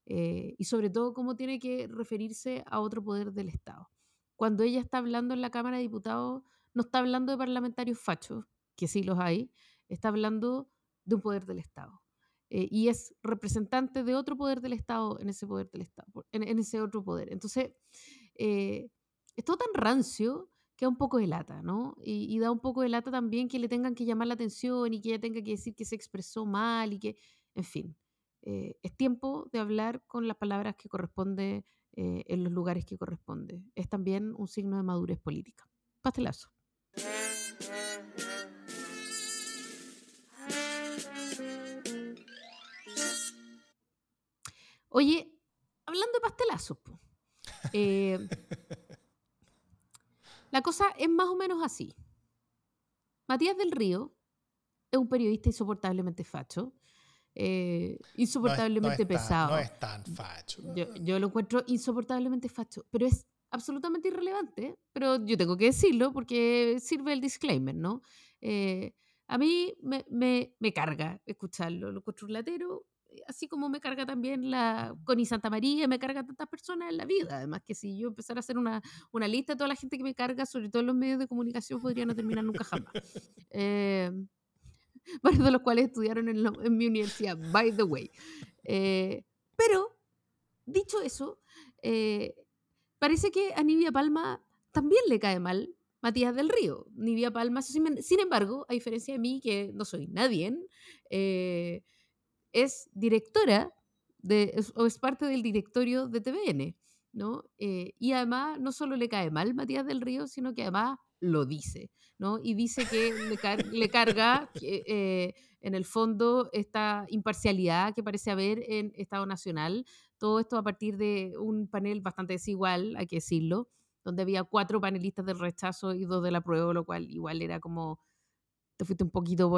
eh, y sobre todo cómo tiene que referirse a otro poder del Estado. Cuando ella está hablando en la Cámara de Diputados, no está hablando de parlamentarios fachos, que sí los hay, está hablando de un poder del Estado. Eh, y es representante de otro poder del Estado en ese poder del Estado, en, en ese otro poder. Entonces, eh, es todo tan rancio que da un poco de lata, ¿no? Y, y da un poco de lata también que le tengan que llamar la atención y que ella tenga que decir que se expresó mal y que, en fin, eh, es tiempo de hablar con las palabras que corresponde eh, en los lugares que corresponde. Es también un signo de madurez política. Pastelazo. Oye, hablando de pastelazos, eh, la cosa es más o menos así. Matías del Río es un periodista insoportablemente facho eh, No es- insoportablemente no es tan- pesado. no es tan facho. Yo, yo lo encuentro insoportablemente facho, pero es absolutamente irrelevante, pero yo tengo que decirlo porque sirve el disclaimer, ¿no? Eh, a mí me, me- me carga escucharlo, lo encuentro un latero, así como me carga también la Connie Santa María, me carga tantas personas en la vida, además que si yo empezara a hacer una, una lista de toda la gente que me carga, sobre todo en los medios de comunicación, podría no terminar nunca jamás. Eh, varios de los cuales estudiaron en, en mi universidad, by the way. Eh, pero, dicho eso, eh, parece que a Nivia Palma también le cae mal Matías del Río. Nivia Palma, sin, embargo, a diferencia de mí, que no soy nadie, eh, es directora de, o es parte del directorio de TVN, ¿no? Eh, y además no solo le cae mal Matías del Río, sino que además lo dice, ¿no? Y dice que le, car- le carga eh, en el fondo esta imparcialidad que parece haber en Estado Nacional. Todo esto a partir de un panel bastante desigual, hay que decirlo, donde había cuatro panelistas del rechazo y dos de la prueba, lo cual igual era como te fuiste un poquito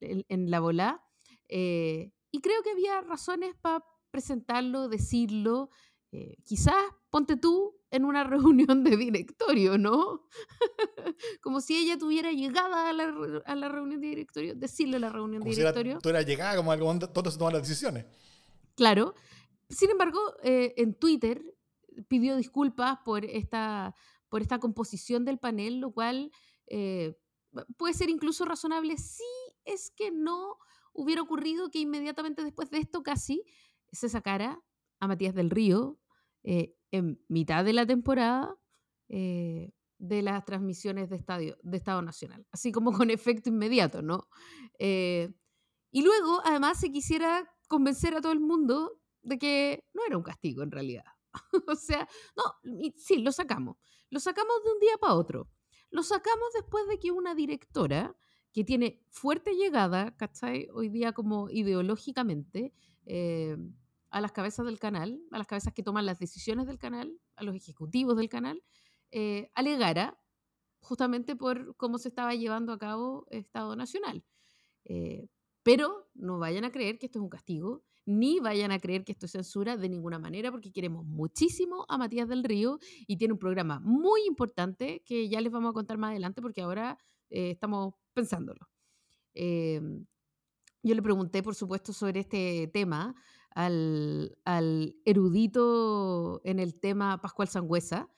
en la bola. Eh, y creo que había razones para presentarlo, decirlo. Eh, quizás ponte tú en una reunión de directorio, ¿no? como si ella tuviera llegada a la, a la reunión de directorio, decirle a la reunión Como de si era, directorio. tú eras llegada como algo donde todos se toman las decisiones. Claro. Sin embargo, eh, en Twitter pidió disculpas por esta, por esta composición del panel, lo cual eh, puede ser incluso razonable si es que no hubiera ocurrido que inmediatamente después de esto casi se sacara a Matías del Río eh, en mitad de la temporada eh, de las transmisiones de, estadio, de Estado Nacional, así como con efecto inmediato, ¿no? Eh, y luego, además, se quisiera convencer a todo el mundo de que no era un castigo en realidad. o sea, no, sí, lo sacamos. Lo sacamos de un día para otro. Lo sacamos después de que una directora que tiene fuerte llegada, ¿cachai? Hoy día como ideológicamente, eh, a las cabezas del canal, a las cabezas que toman las decisiones del canal, a los ejecutivos del canal, eh, alegara justamente por cómo se estaba llevando a cabo Estado Nacional. Eh, pero no vayan a creer que esto es un castigo, ni vayan a creer que esto es censura de ninguna manera, porque queremos muchísimo a Matías del Río y tiene un programa muy importante que ya les vamos a contar más adelante porque ahora eh, estamos pensándolo. Eh, yo le pregunté, por supuesto, sobre este tema al, al erudito en el tema Pascual Sangüesa,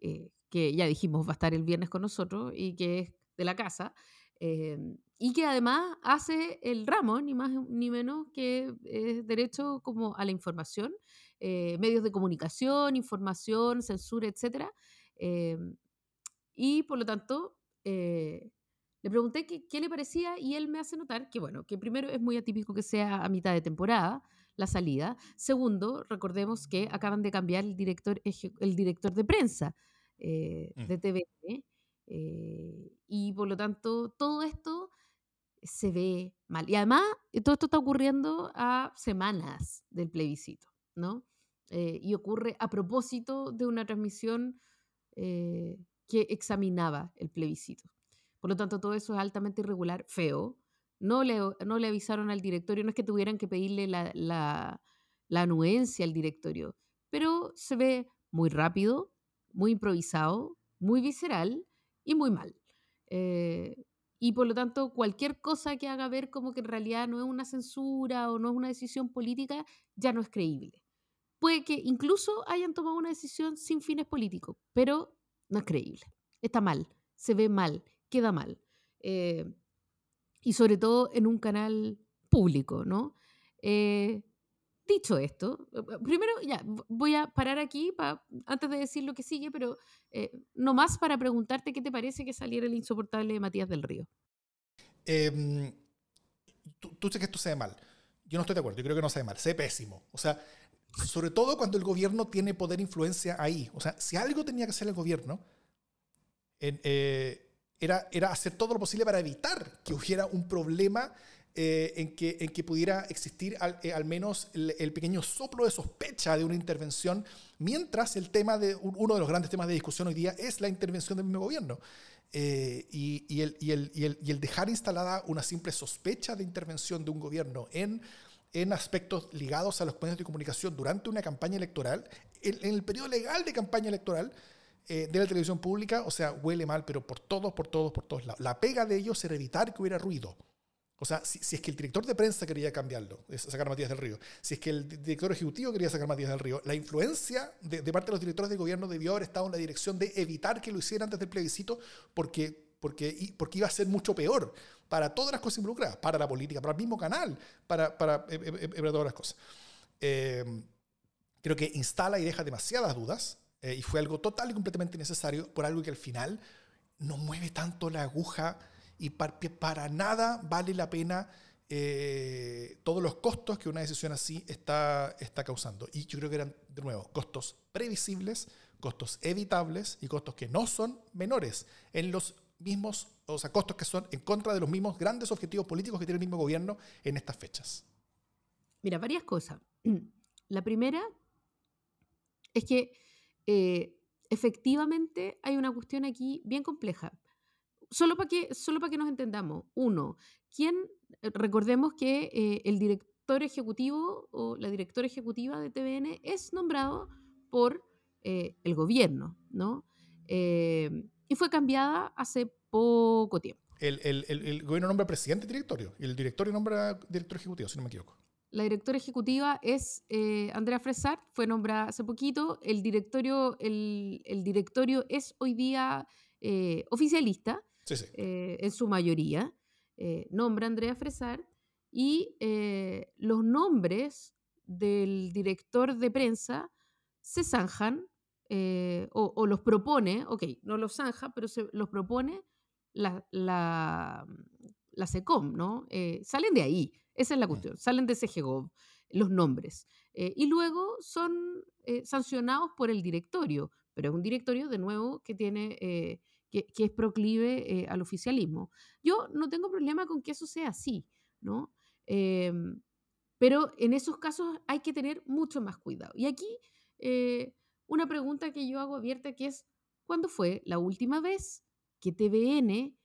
eh, que ya dijimos va a estar el viernes con nosotros y que es de la casa, eh, y que además hace el ramo, ni más ni menos que eh, derecho como a la información, eh, medios de comunicación, información, censura, etc. y por lo tanto, eh, le pregunté qué, qué le parecía y él me hace notar que, bueno, que primero es muy atípico que sea a mitad de temporada la salida. Segundo, recordemos que acaban de cambiar el director, el director de prensa eh, Mm. de TVN eh, y por lo tanto todo esto se ve mal. Y además, eh, todo esto está ocurriendo a semanas del plebiscito, ¿no? Eh, y ocurre a propósito de una transmisión eh, que examinaba el plebiscito. Por lo tanto, todo eso es altamente irregular, feo. No le, no le avisaron al directorio, no es que tuvieran que pedirle la, la, anuencia al directorio, pero se ve muy rápido, muy improvisado, muy visceral y muy mal. Eh, y por lo tanto, cualquier cosa que haga ver como que en realidad no es una censura o no es una decisión política, ya no es creíble. Puede que incluso hayan tomado una decisión sin fines políticos, pero no es creíble. Está mal, se ve mal, queda mal. Eh, y sobre todo en un canal público, ¿no? Eh, dicho esto, eh, primero ya voy a parar aquí pa- antes de decir lo que sigue, pero eh, no más para preguntarte qué te parece que saliera el insoportable de Matías del Río. Em, tú, tú dices que esto se ve mal. Yo no estoy de acuerdo. Yo creo que no se ve mal. Se ve pésimo. O sea, sobre todo cuando el gobierno tiene poder e influencia ahí. O sea, si algo tenía que hacer el gobierno, eh, era, era hacer todo lo posible para evitar que hubiera un problema eh, en, que, en que pudiera existir al, eh, al menos el, pequeño soplo de sospecha de una intervención, mientras el tema de un- uno de los grandes temas de discusión hoy día es la intervención del mismo gobierno. Eh, y, y, el, y, el, y el dejar instalada una simple sospecha de intervención de un gobierno en en aspectos ligados a los medios de comunicación durante una campaña electoral, en, el periodo legal de campaña electoral eh, de la televisión pública, o sea, huele mal, pero por todos, por todos, por todos lados. La pega de ellos era evitar que hubiera ruido. O sea, si, es que el director de prensa quería cambiarlo, sacar a Matías del Río, si es que el director ejecutivo quería sacar a Matías del Río, la influencia de, de, parte de los directores de gobierno debió haber estado en la dirección de evitar que lo hicieran antes del plebiscito porque, porque, porque iba a ser mucho peor para todas las cosas involucradas, para la política, para el mismo canal, para, para, eh, eh, para todas las cosas. Eh, creo que instala y deja demasiadas dudas eh, y fue algo total y completamente innecesario por algo que al final no mueve tanto la aguja y para, para nada vale la pena eh, todos los costos que una decisión así está, está causando. Y yo creo que eran, de nuevo, costos previsibles, costos evitables y costos que no son menores en los mismos, o sea, costos que son en contra de los mismos grandes objetivos políticos que tiene el mismo gobierno en estas fechas. Mira, varias cosas. La primera es que eh, efectivamente hay una cuestión aquí bien compleja. Solo para que, solo que nos entendamos. Uno, ¿quién, recordemos que eh, el director ejecutivo o la directora ejecutiva de TVN es nombrado por eh, el gobierno, ¿no? Y fue cambiada hace poco tiempo. El, el, el, el gobierno nombra presidente y directorio, y el directorio nombra director ejecutivo, si no me equivoco. La directora ejecutiva es eh, Andrea Fresart, fue nombrada hace poquito. El directorio, el, el directorio es hoy día eh, oficialista, Sí, sí. eh, en su mayoría. Nombra Andrea Fresart y los nombres del director de prensa se zanjan eh, o, o los propone, ok, no los zanja, pero se los propone la, la, la SECOM, ¿no? Eh, salen de ahí, esa es la cuestión, salen de CGGOV los nombres. Eh, y luego son eh, sancionados por el directorio, pero es un directorio, de nuevo, que tiene... que, que es proclive eh, al oficialismo. Yo no tengo problema con que eso sea así, ¿no? Em, pero en esos casos hay que tener mucho más cuidado. Y aquí eh, una pregunta que yo hago abierta que es, ¿cuándo fue la última vez que TVN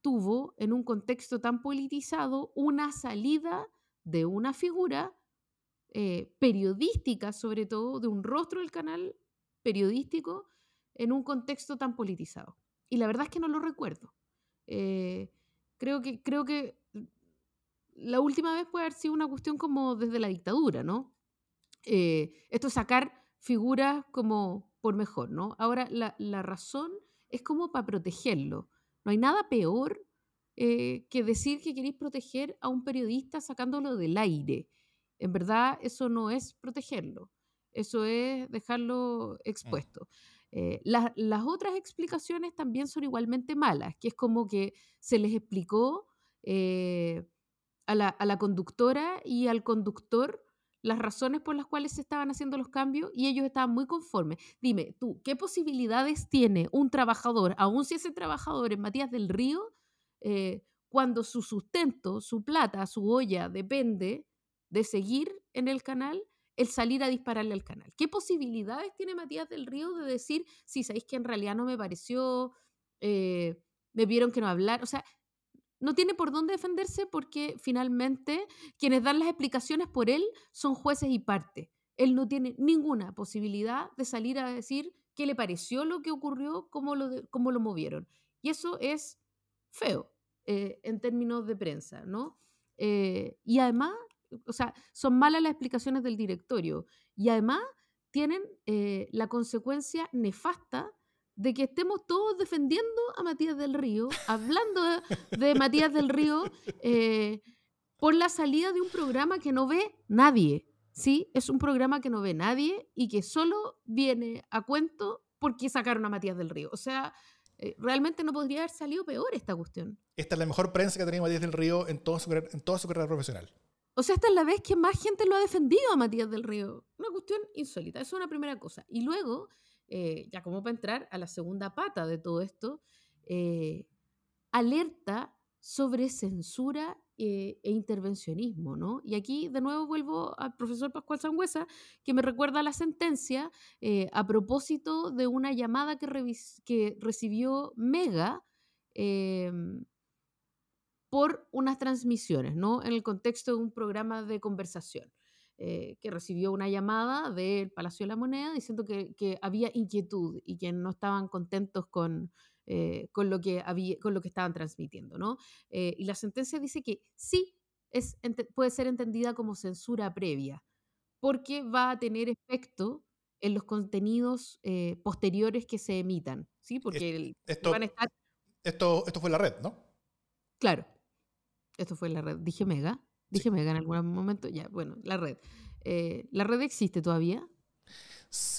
tuvo en un contexto tan politizado una salida de una figura eh, periodística, sobre todo de un rostro del canal periodístico en un contexto tan politizado? Y la verdad es que no lo recuerdo. Eh, creo, que, creo que la última vez puede haber sido una cuestión como desde la dictadura, ¿no? Eh, esto es sacar figuras como por mejor, ¿no? Ahora, la, razón es como para protegerlo. No hay nada peor eh, que decir que queréis proteger a un periodista sacándolo del aire. En verdad, eso no es protegerlo. Eso es dejarlo expuesto. Eh, la- las otras explicaciones también son igualmente malas, que es como que se les explicó eh, a, la, a la conductora y al conductor las razones por las cuales se estaban haciendo los cambios y ellos estaban muy conformes. Dime, tú, ¿qué posibilidades tiene un trabajador, aun si ese trabajador es Matías del Río, eh, cuando su sustento, su plata, su olla depende de seguir en el canal? el salir a dispararle al canal. ¿Qué posibilidades tiene Matías del Río de decir, sí, sabéis que en realidad no me pareció, eh, me vieron que no hablar? O sea, no tiene por dónde defenderse porque finalmente quienes dan las explicaciones por él son jueces y parte. Él no tiene ninguna posibilidad de salir a decir qué le pareció lo que ocurrió, cómo lo, cómo lo movieron. Y eso es feo eh, en términos de prensa, ¿no? Eh, y además, o sea, son malas las explicaciones del directorio y además tienen eh, la consecuencia nefasta de que estemos todos defendiendo a Matías del Río, hablando de, de Matías del Río eh, por la salida de un programa que no ve nadie. Sí, es un programa que no ve nadie y que solo viene a cuento porque sacaron a Matías del Río. O sea, eh, realmente no podría haber salido peor esta cuestión. Esta es la mejor prensa que ha tenido Matías del Río en toda su, en toda su carrera profesional. O sea, esta es la vez que más gente lo ha defendido a Matías del Río. Una cuestión insólita. Eso es una primera cosa. Y luego, eh, ya como para entrar a la segunda pata de todo esto, eh, alerta sobre censura eh, e intervencionismo, ¿no? Y aquí de nuevo vuelvo al profesor Pascual Sangüesa, que me recuerda la sentencia eh, a propósito de una llamada que, que recibió Mega em, por unas transmisiones, ¿no? En el contexto de un programa de conversación. Eh, que recibió una llamada del Palacio de la Moneda diciendo que, que había inquietud y que no estaban contentos con, eh, con, lo, que había, con lo que estaban transmitiendo. ¿no? Eh, y la sentencia dice que sí es, puede ser entendida como censura previa, porque va a tener efecto en los contenidos posteriores que se emitan. ¿sí? Porque esto, van a estar... esto, esto fue la red, ¿no? Claro, esto fue la red. Dije mega. Dije Mega en algún momento. Ya, bueno, la red. Eh, ¿La red existe todavía?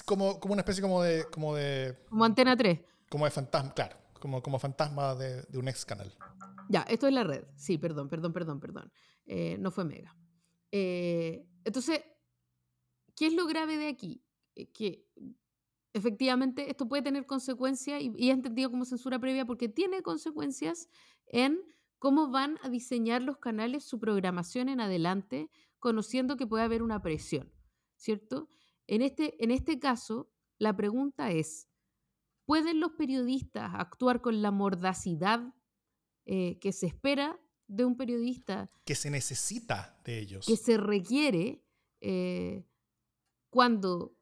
Como, como una especie como de, como de... Como Antena 3. Como de fantasma, claro. Como, como fantasma de, de un ex canal. Ya, esto es la red. Sí, perdón, perdón, perdón, perdón. Eh, no fue Mega. Eh, entonces, ¿qué es lo grave de aquí? que efectivamente esto puede tener consecuencias y, y es entendido como censura previa porque tiene consecuencias en cómo van a diseñar los canales su programación en adelante, conociendo que puede haber una presión, ¿cierto? En este, en este caso, la pregunta es, ¿pueden los periodistas actuar con la mordacidad eh, que se espera de un periodista? Que se necesita de ellos. Que se requiere eh, cuando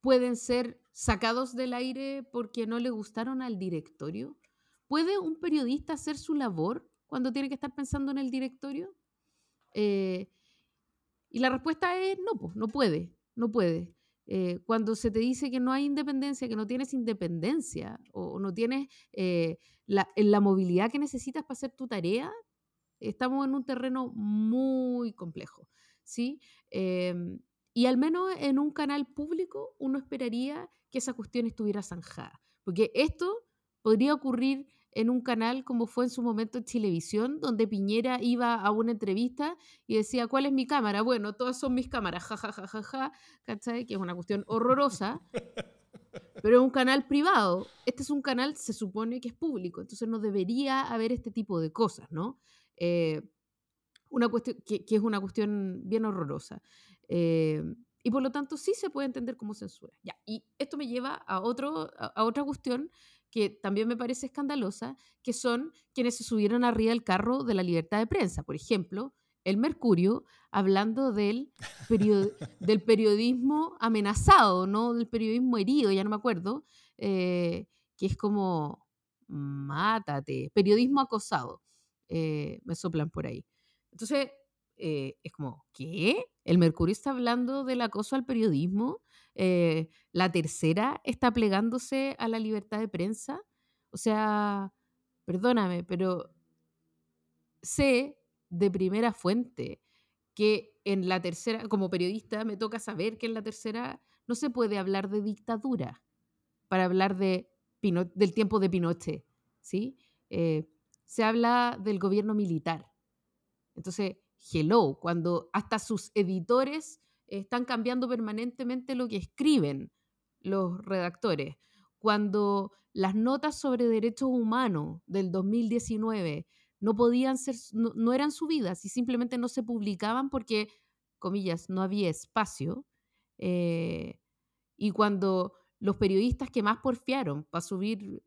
pueden ser sacados del aire porque no le gustaron al directorio. ¿Puede un periodista hacer su labor cuando tiene que estar pensando en el directorio? Eh, y la respuesta es no, pues, no puede, no puede. Eh, cuando se te dice que no hay independencia, que no tienes independencia o no tienes eh, la, la, movilidad que necesitas para hacer tu tarea, estamos en un terreno muy complejo, ¿sí? Em, y al menos en un canal público uno esperaría que esa cuestión estuviera zanjada, porque esto podría ocurrir en un canal como fue en su momento en donde Piñera iba a una entrevista y decía, ¿cuál es mi cámara? Bueno, todas son mis cámaras, jajajaja, ja, ja, ja, ¿cachai? Que es una cuestión horrorosa, pero es un canal privado. Este es un canal, se supone que es público, entonces no debería haber este tipo de cosas, ¿no? Eh, una cuestión que, es una cuestión bien horrorosa. Eh, y por lo tanto sí se puede entender como censura. Ya, y esto me lleva a, otro, a otra cuestión que también me parece escandalosa, que son quienes se subieron arriba del carro de la libertad de prensa. Por ejemplo, el Mercurio hablando del, del periodismo amenazado, ¿no? Del periodismo herido, ya no me acuerdo, eh, que es como, mátate, periodismo acosado, eh, me soplan por ahí. Entonces, eh, es como, ¿qué? El Mercurio está hablando del acoso al periodismo eh, la tercera está plegándose a la libertad de prensa. O sea, perdóname, pero sé de primera fuente que en la tercera, como periodista, me toca saber que en la tercera no se puede hablar de dictadura para hablar de del tiempo de Pinochet, ¿sí? Eh, se habla del gobierno militar. Entonces, hello, cuando hasta sus editores están cambiando permanentemente lo que escriben los redactores. Cuando las notas sobre derechos humanos del 2019 no podían ser, no, eran subidas y simplemente no se publicaban porque, comillas, no había espacio. Eh, y cuando los periodistas que más porfiaron para subir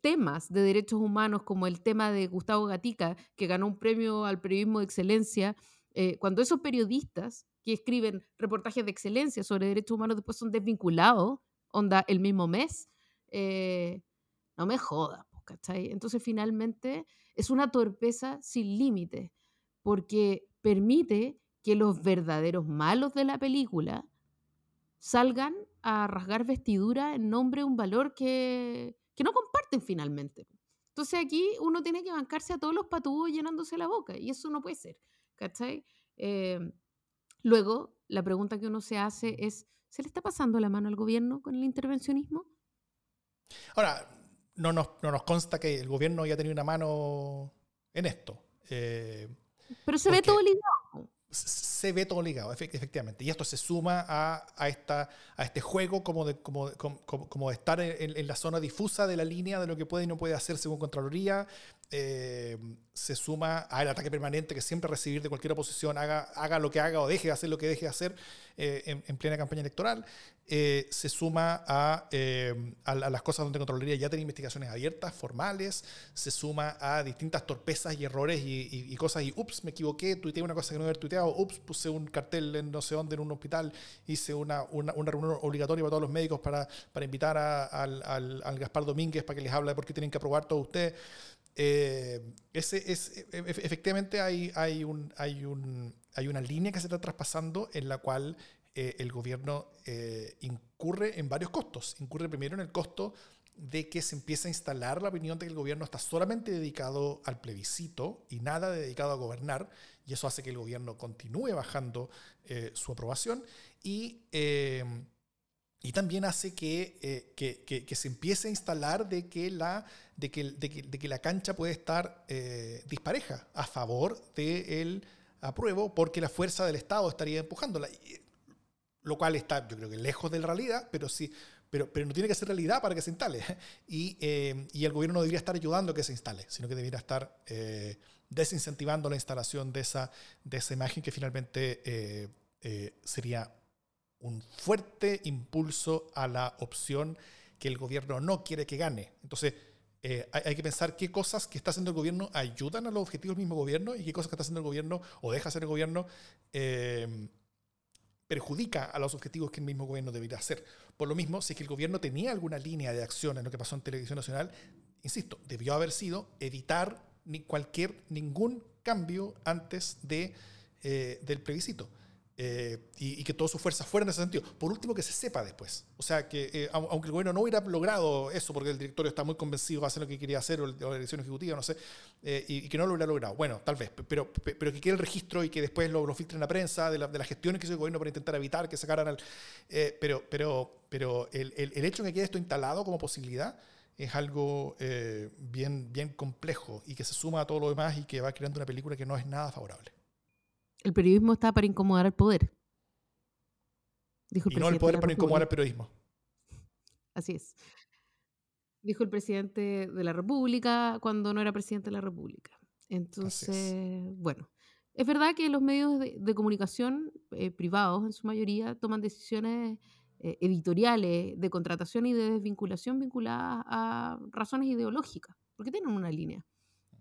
temas de derechos humanos, como el tema de Gustavo Gatica, que ganó un premio al periodismo de excelencia, eh, cuando esos periodistas que escriben reportajes de excelencia sobre derechos humanos después son desvinculados, onda, el mismo mes, eh, no me joda, ¿cachai? Entonces finalmente es una torpeza sin límite, porque permite que los verdaderos malos de la película salgan a rasgar vestidura en nombre de un valor que, que no comparten finalmente. Entonces aquí uno tiene que bancarse a todos los patúos llenándose la boca y eso no puede ser, ¿cachai? Eh, Luego, la pregunta que uno se hace es, ¿se le está pasando la mano al gobierno con el intervencionismo? Ahora, no nos, no nos consta que el gobierno haya tenido una mano en esto. Eh, Pero se ve todo ligado. Se ve todo ligado, efectivamente. Y esto se suma a, a, esta, a este juego como de, como, como, como estar en, en, la zona difusa de la línea de lo que puede y no puede hacer según Contraloría, eh, se suma al ataque permanente que siempre recibir de cualquier oposición, haga, haga lo que haga o deje de hacer lo que deje de hacer eh, en, en, plena campaña electoral. Eh, se suma a, a, las cosas donde Contraloría ya tiene investigaciones abiertas, formales, se suma a distintas torpezas y errores y, cosas y, ups, me equivoqué, tuiteé una cosa que no había tuiteado, ups, puse un cartel en no sé dónde en un hospital, hice una, una, una reunión obligatoria para todos los médicos para, para invitar a, al, al, al Gaspar Domínguez para que les hable de por qué tienen que aprobar todos ustedes. Eh, ese es, e, e, efectivamente hay, hay, un, hay, un, hay una línea que se está traspasando en la cual eh, el gobierno eh, incurre en varios costos. Incurre primero en el costo de que se empieza a instalar la opinión de que el gobierno está solamente dedicado al plebiscito y nada dedicado a gobernar, y eso hace que el gobierno continúe bajando su aprobación y y también hace que, eh, que, que, que, se empiece a instalar de que la, de que, de de la cancha puede estar eh, dispareja a favor del apruebo porque la fuerza del Estado estaría empujándola. Lo cual está, yo creo que lejos de la realidad, pero sí, pero, pero no tiene que ser realidad para que se instale. Y, eh, y el gobierno no debería estar ayudando a que se instale, sino que debería estar eh, desincentivando la instalación de esa, de esa imagen que finalmente eh, sería un fuerte impulso a la opción que el gobierno no quiere que gane. Entonces, eh, hay, que pensar qué cosas que está haciendo el gobierno ayudan a los objetivos del mismo gobierno y qué cosas que está haciendo el gobierno o deja hacer el gobierno eh, perjudica a los objetivos que el mismo gobierno debería hacer. Por lo mismo, si es que el gobierno tenía alguna línea de acción en lo que pasó en Televisión Nacional, insisto, debió haber sido evitar ni cualquier, ningún cambio antes de, eh, del plebiscito. Eh, y, y, que todas sus fuerzas fueran en ese sentido. Por último, que se sepa después. O sea, que eh, aunque el gobierno no hubiera logrado eso, porque el directorio está muy convencido de hacer lo que quería hacer, o la dirección ejecutiva, no sé, eh, y, y, que no lo hubiera logrado. Bueno, tal vez, pero, pero que quede el registro y que después lo, lo filtren la prensa de, la, de las gestiones que hizo el gobierno para intentar evitar que sacaran al. Eh, pero pero, pero el, el, el, hecho de que quede esto instalado como posibilidad es algo eh, bien, bien complejo y que se suma a todo lo demás y que va creando una película que no es nada favorable. El periodismo está para incomodar al poder. Dijo el y no el poder para incomodar al periodismo. Así es. Dijo el presidente de la República cuando no era presidente de la República. Entonces, es. bueno, es verdad que los medios de, de comunicación eh, privados, en su mayoría, toman decisiones eh, editoriales de contratación y de desvinculación vinculadas a razones ideológicas, porque tienen una línea.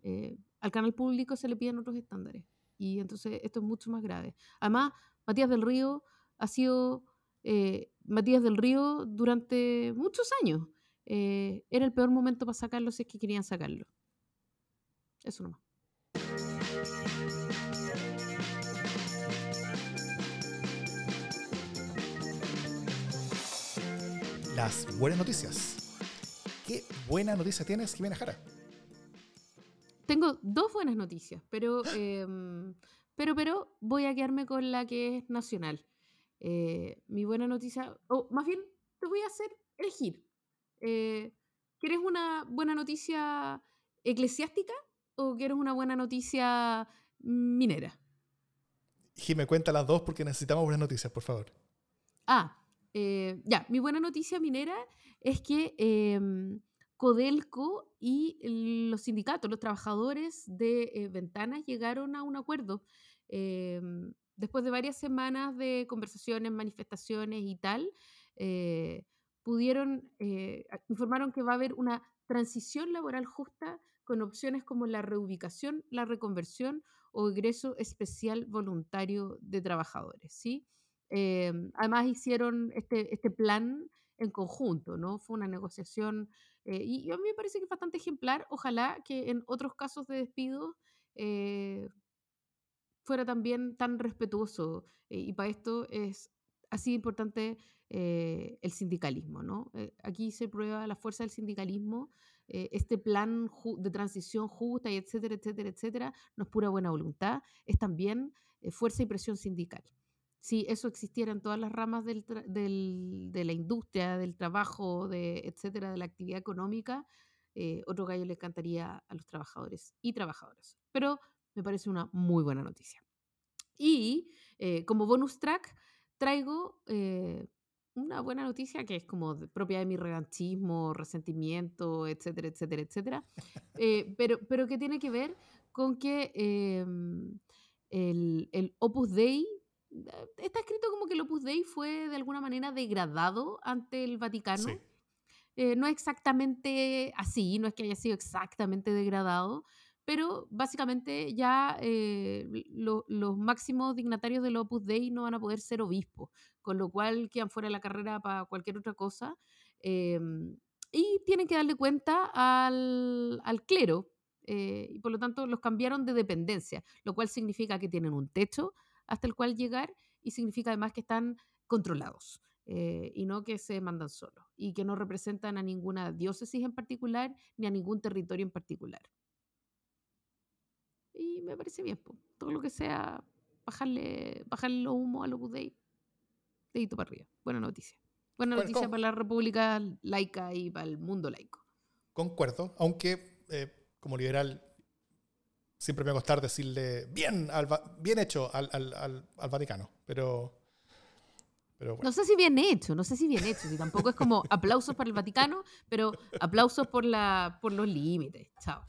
Eh, al canal público se le piden otros estándares. Y entonces esto es mucho más grave. Además, Matías del Río ha sido eh, Matías del Río durante muchos años. Eh, era el peor momento para sacarlo si es que querían sacarlo. Eso nomás. Las buenas noticias. ¿Qué buena noticia tienes, Jimena Jara? Tengo dos buenas noticias, pero, eh, pero, pero voy a quedarme con la que es nacional. Eh, mi buena noticia, o más bien te voy a hacer elegir. Eh, ¿Quieres una buena noticia eclesiástica o quieres una buena noticia minera? Jimé, cuenta las dos porque necesitamos buenas noticias, por favor. Ah, eh, ya, mi buena noticia minera es que em, Codelco y los sindicatos, los trabajadores de eh, Ventanas llegaron a un acuerdo eh, después de varias semanas de conversaciones, manifestaciones y tal. Eh, pudieron, informaron que va a haber una transición laboral justa con opciones como la reubicación, la reconversión o ingreso especial voluntario de trabajadores. ¿sí? además hicieron este, este plan en conjunto, ¿no? Fue una negociación eh, y, y, a mí me parece que es bastante ejemplar. Ojalá que en otros casos de despido eh, fuera también tan respetuoso. Eh, y para esto es así importante eh, el sindicalismo, ¿no? aquí se prueba la fuerza del sindicalismo. este plan de transición justa y etcétera, etcétera, etcétera, no es pura buena voluntad, es también fuerza y presión sindical si eso existiera en todas las ramas del del, de la industria, del trabajo, de, etcétera, de la actividad económica, eh, otro gallo le cantaría a los trabajadores y trabajadoras. Pero me parece una muy buena noticia. Y eh, como bonus track, traigo eh, una buena noticia que es como propia de mi revanchismo, resentimiento, etcétera, etcétera, etcétera, pero, pero que tiene que ver con que em, el, el Opus Dei, está escrito como que el Opus Dei fue de alguna manera degradado ante el Vaticano. Sí. Eh, no exactamente así, no es que haya sido exactamente degradado, pero básicamente ya eh, lo- los máximos dignatarios del Opus Dei no van a poder ser obispos, con lo cual quedan fuera de la carrera para cualquier otra cosa. em, y tienen que darle cuenta al, al clero, eh, y por lo tanto los cambiaron de dependencia, lo cual significa que tienen un techo hasta el cual llegar y significa además que están controlados eh, y no que se mandan solos y que no representan a ninguna diócesis en particular ni a ningún territorio en particular. Y me parece bien, po. todo lo que sea bajarle, bajarle los humos a los Dei, dedito para arriba. Buena noticia. Buena noticia ¿cómo? para la República laica y para el mundo laico. Concuerdo, aunque eh, como liberal siempre me va a costar decirle bien, al bien hecho al, al- al- al Vaticano, pero, pero bueno. No sé si bien hecho, no sé si bien hecho, si tampoco es como aplausos para el Vaticano, pero aplausos por, la, por los límites. Chao.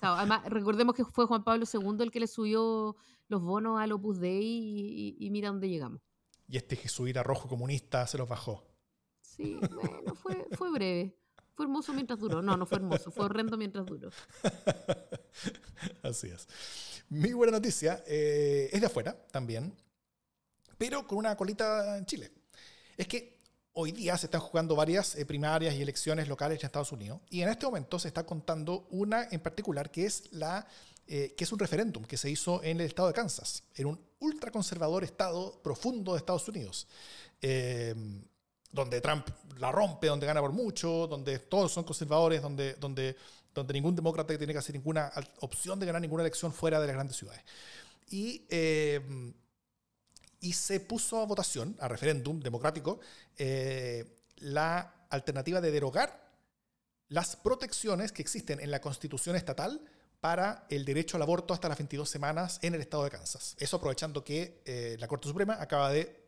Chao. Además, recordemos que fue Juan Pablo II el que le subió los bonos al Opus Dei y, y- y mira dónde llegamos. Y este jesuita rojo comunista se los bajó. Sí, bueno, fue, fue breve. Fue hermoso mientras duró. No, no fue hermoso, fue horrendo mientras duró. Así es. Mi buena noticia eh, es de afuera también, pero con una colita en Chile. Es que hoy día se están jugando varias eh, primarias y elecciones locales en Estados Unidos y en este momento se está contando una en particular que es la eh, que es un referéndum que se hizo en el estado de Kansas, en un ultraconservador estado profundo de Estados Unidos. Eh, donde Trump la rompe, donde gana por mucho, donde todos son conservadores, donde, donde, donde ningún demócrata tiene que hacer ninguna opción de ganar ninguna elección fuera de las grandes ciudades. Y, eh, y se puso a votación, a referéndum democrático, eh, la alternativa de derogar las protecciones que existen en la constitución estatal para el derecho al aborto hasta las 22 semanas en el estado de Kansas. Eso aprovechando que eh, la Corte Suprema acaba de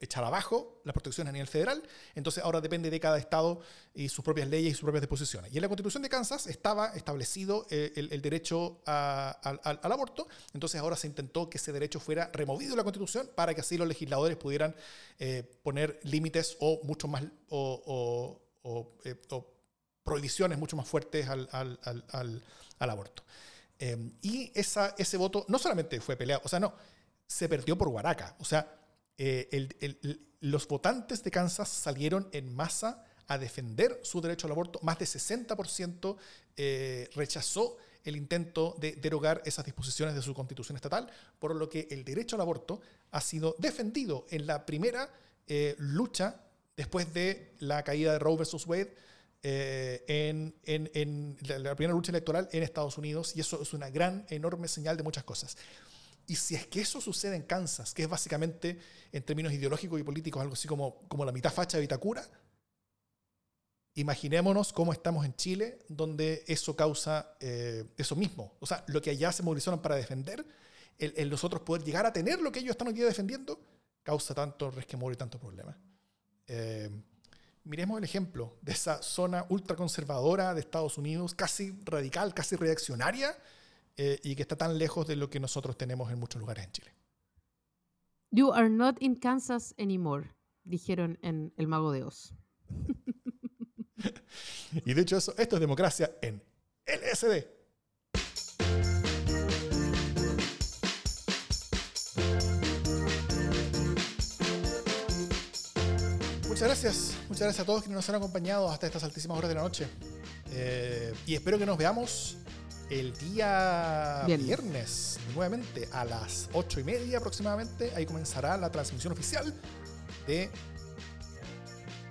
echar abajo las protecciones a nivel federal, entonces ahora depende de cada estado y sus propias leyes y sus propias disposiciones. Y en la constitución de Kansas estaba establecido eh, el, derecho al- aborto, entonces ahora se intentó que ese derecho fuera removido de la constitución para que así los legisladores pudieran eh, poner límites o mucho más o, eh, prohibiciones mucho más fuertes al, aborto. Y ese voto no solamente fue peleado, o sea, no, se perdió por Guaraca. O sea, eh, el- el- los votantes de Kansas salieron en masa a defender su derecho al aborto. Más de 60% eh, rechazó el intento de derogar esas disposiciones de su constitución estatal, por lo que el derecho al aborto ha sido defendido en la primera eh, lucha después de la caída de Roe versus Wade eh, en, en- en la primera lucha electoral en Estados Unidos y eso es una gran, enorme señal de muchas cosas. Y si es que eso sucede en Kansas, que es básicamente, en términos ideológicos y políticos, algo así como, como la mitad facha de Vitacura, imaginémonos cómo estamos en Chile, donde eso causa eh, eso mismo. O sea, lo que allá se movilizaron para defender, el, el nosotros poder llegar a tener lo que ellos están hoy día defendiendo, causa tanto resquemor y tanto problema. Eh, miremos el ejemplo de esa zona ultraconservadora de Estados Unidos, casi radical, casi reaccionaria, eh, y que está tan lejos de lo que nosotros tenemos en muchos lugares en Chile. You are not in Kansas anymore, dijeron en El Mago de Oz. Y de hecho, eso, esto es democracia en LSD. Muchas gracias, muchas gracias a todos quienes nos han acompañado hasta estas altísimas horas de la noche. Eh, y espero que nos veamos el día Viernes. viernes, nuevamente a las ocho y media aproximadamente. Ahí comenzará la transmisión oficial de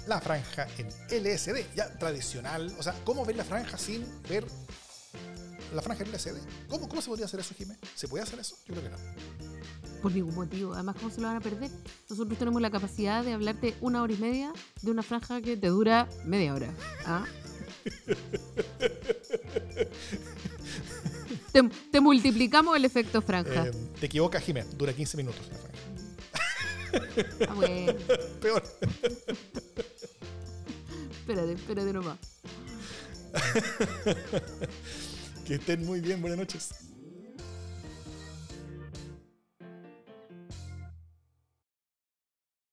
la franja en LSD, ya tradicional. O sea, ¿cómo ver la franja sin ver la franja en LSD? ¿Cómo, cómo se podría hacer eso, Jimé? ¿Se puede hacer eso? Yo creo que no. Por ningún motivo. Además, ¿cómo se lo van a perder? Nosotros tenemos la capacidad de hablarte una hora y media de una franja que te dura media hora. ¿ah? Te, multiplicamos el efecto franja. Eh, te equivocas, Jiménez. Dura 15 minutos la franja. Ah, Peor. espérate, espérate nomás. que estén muy bien. Buenas noches.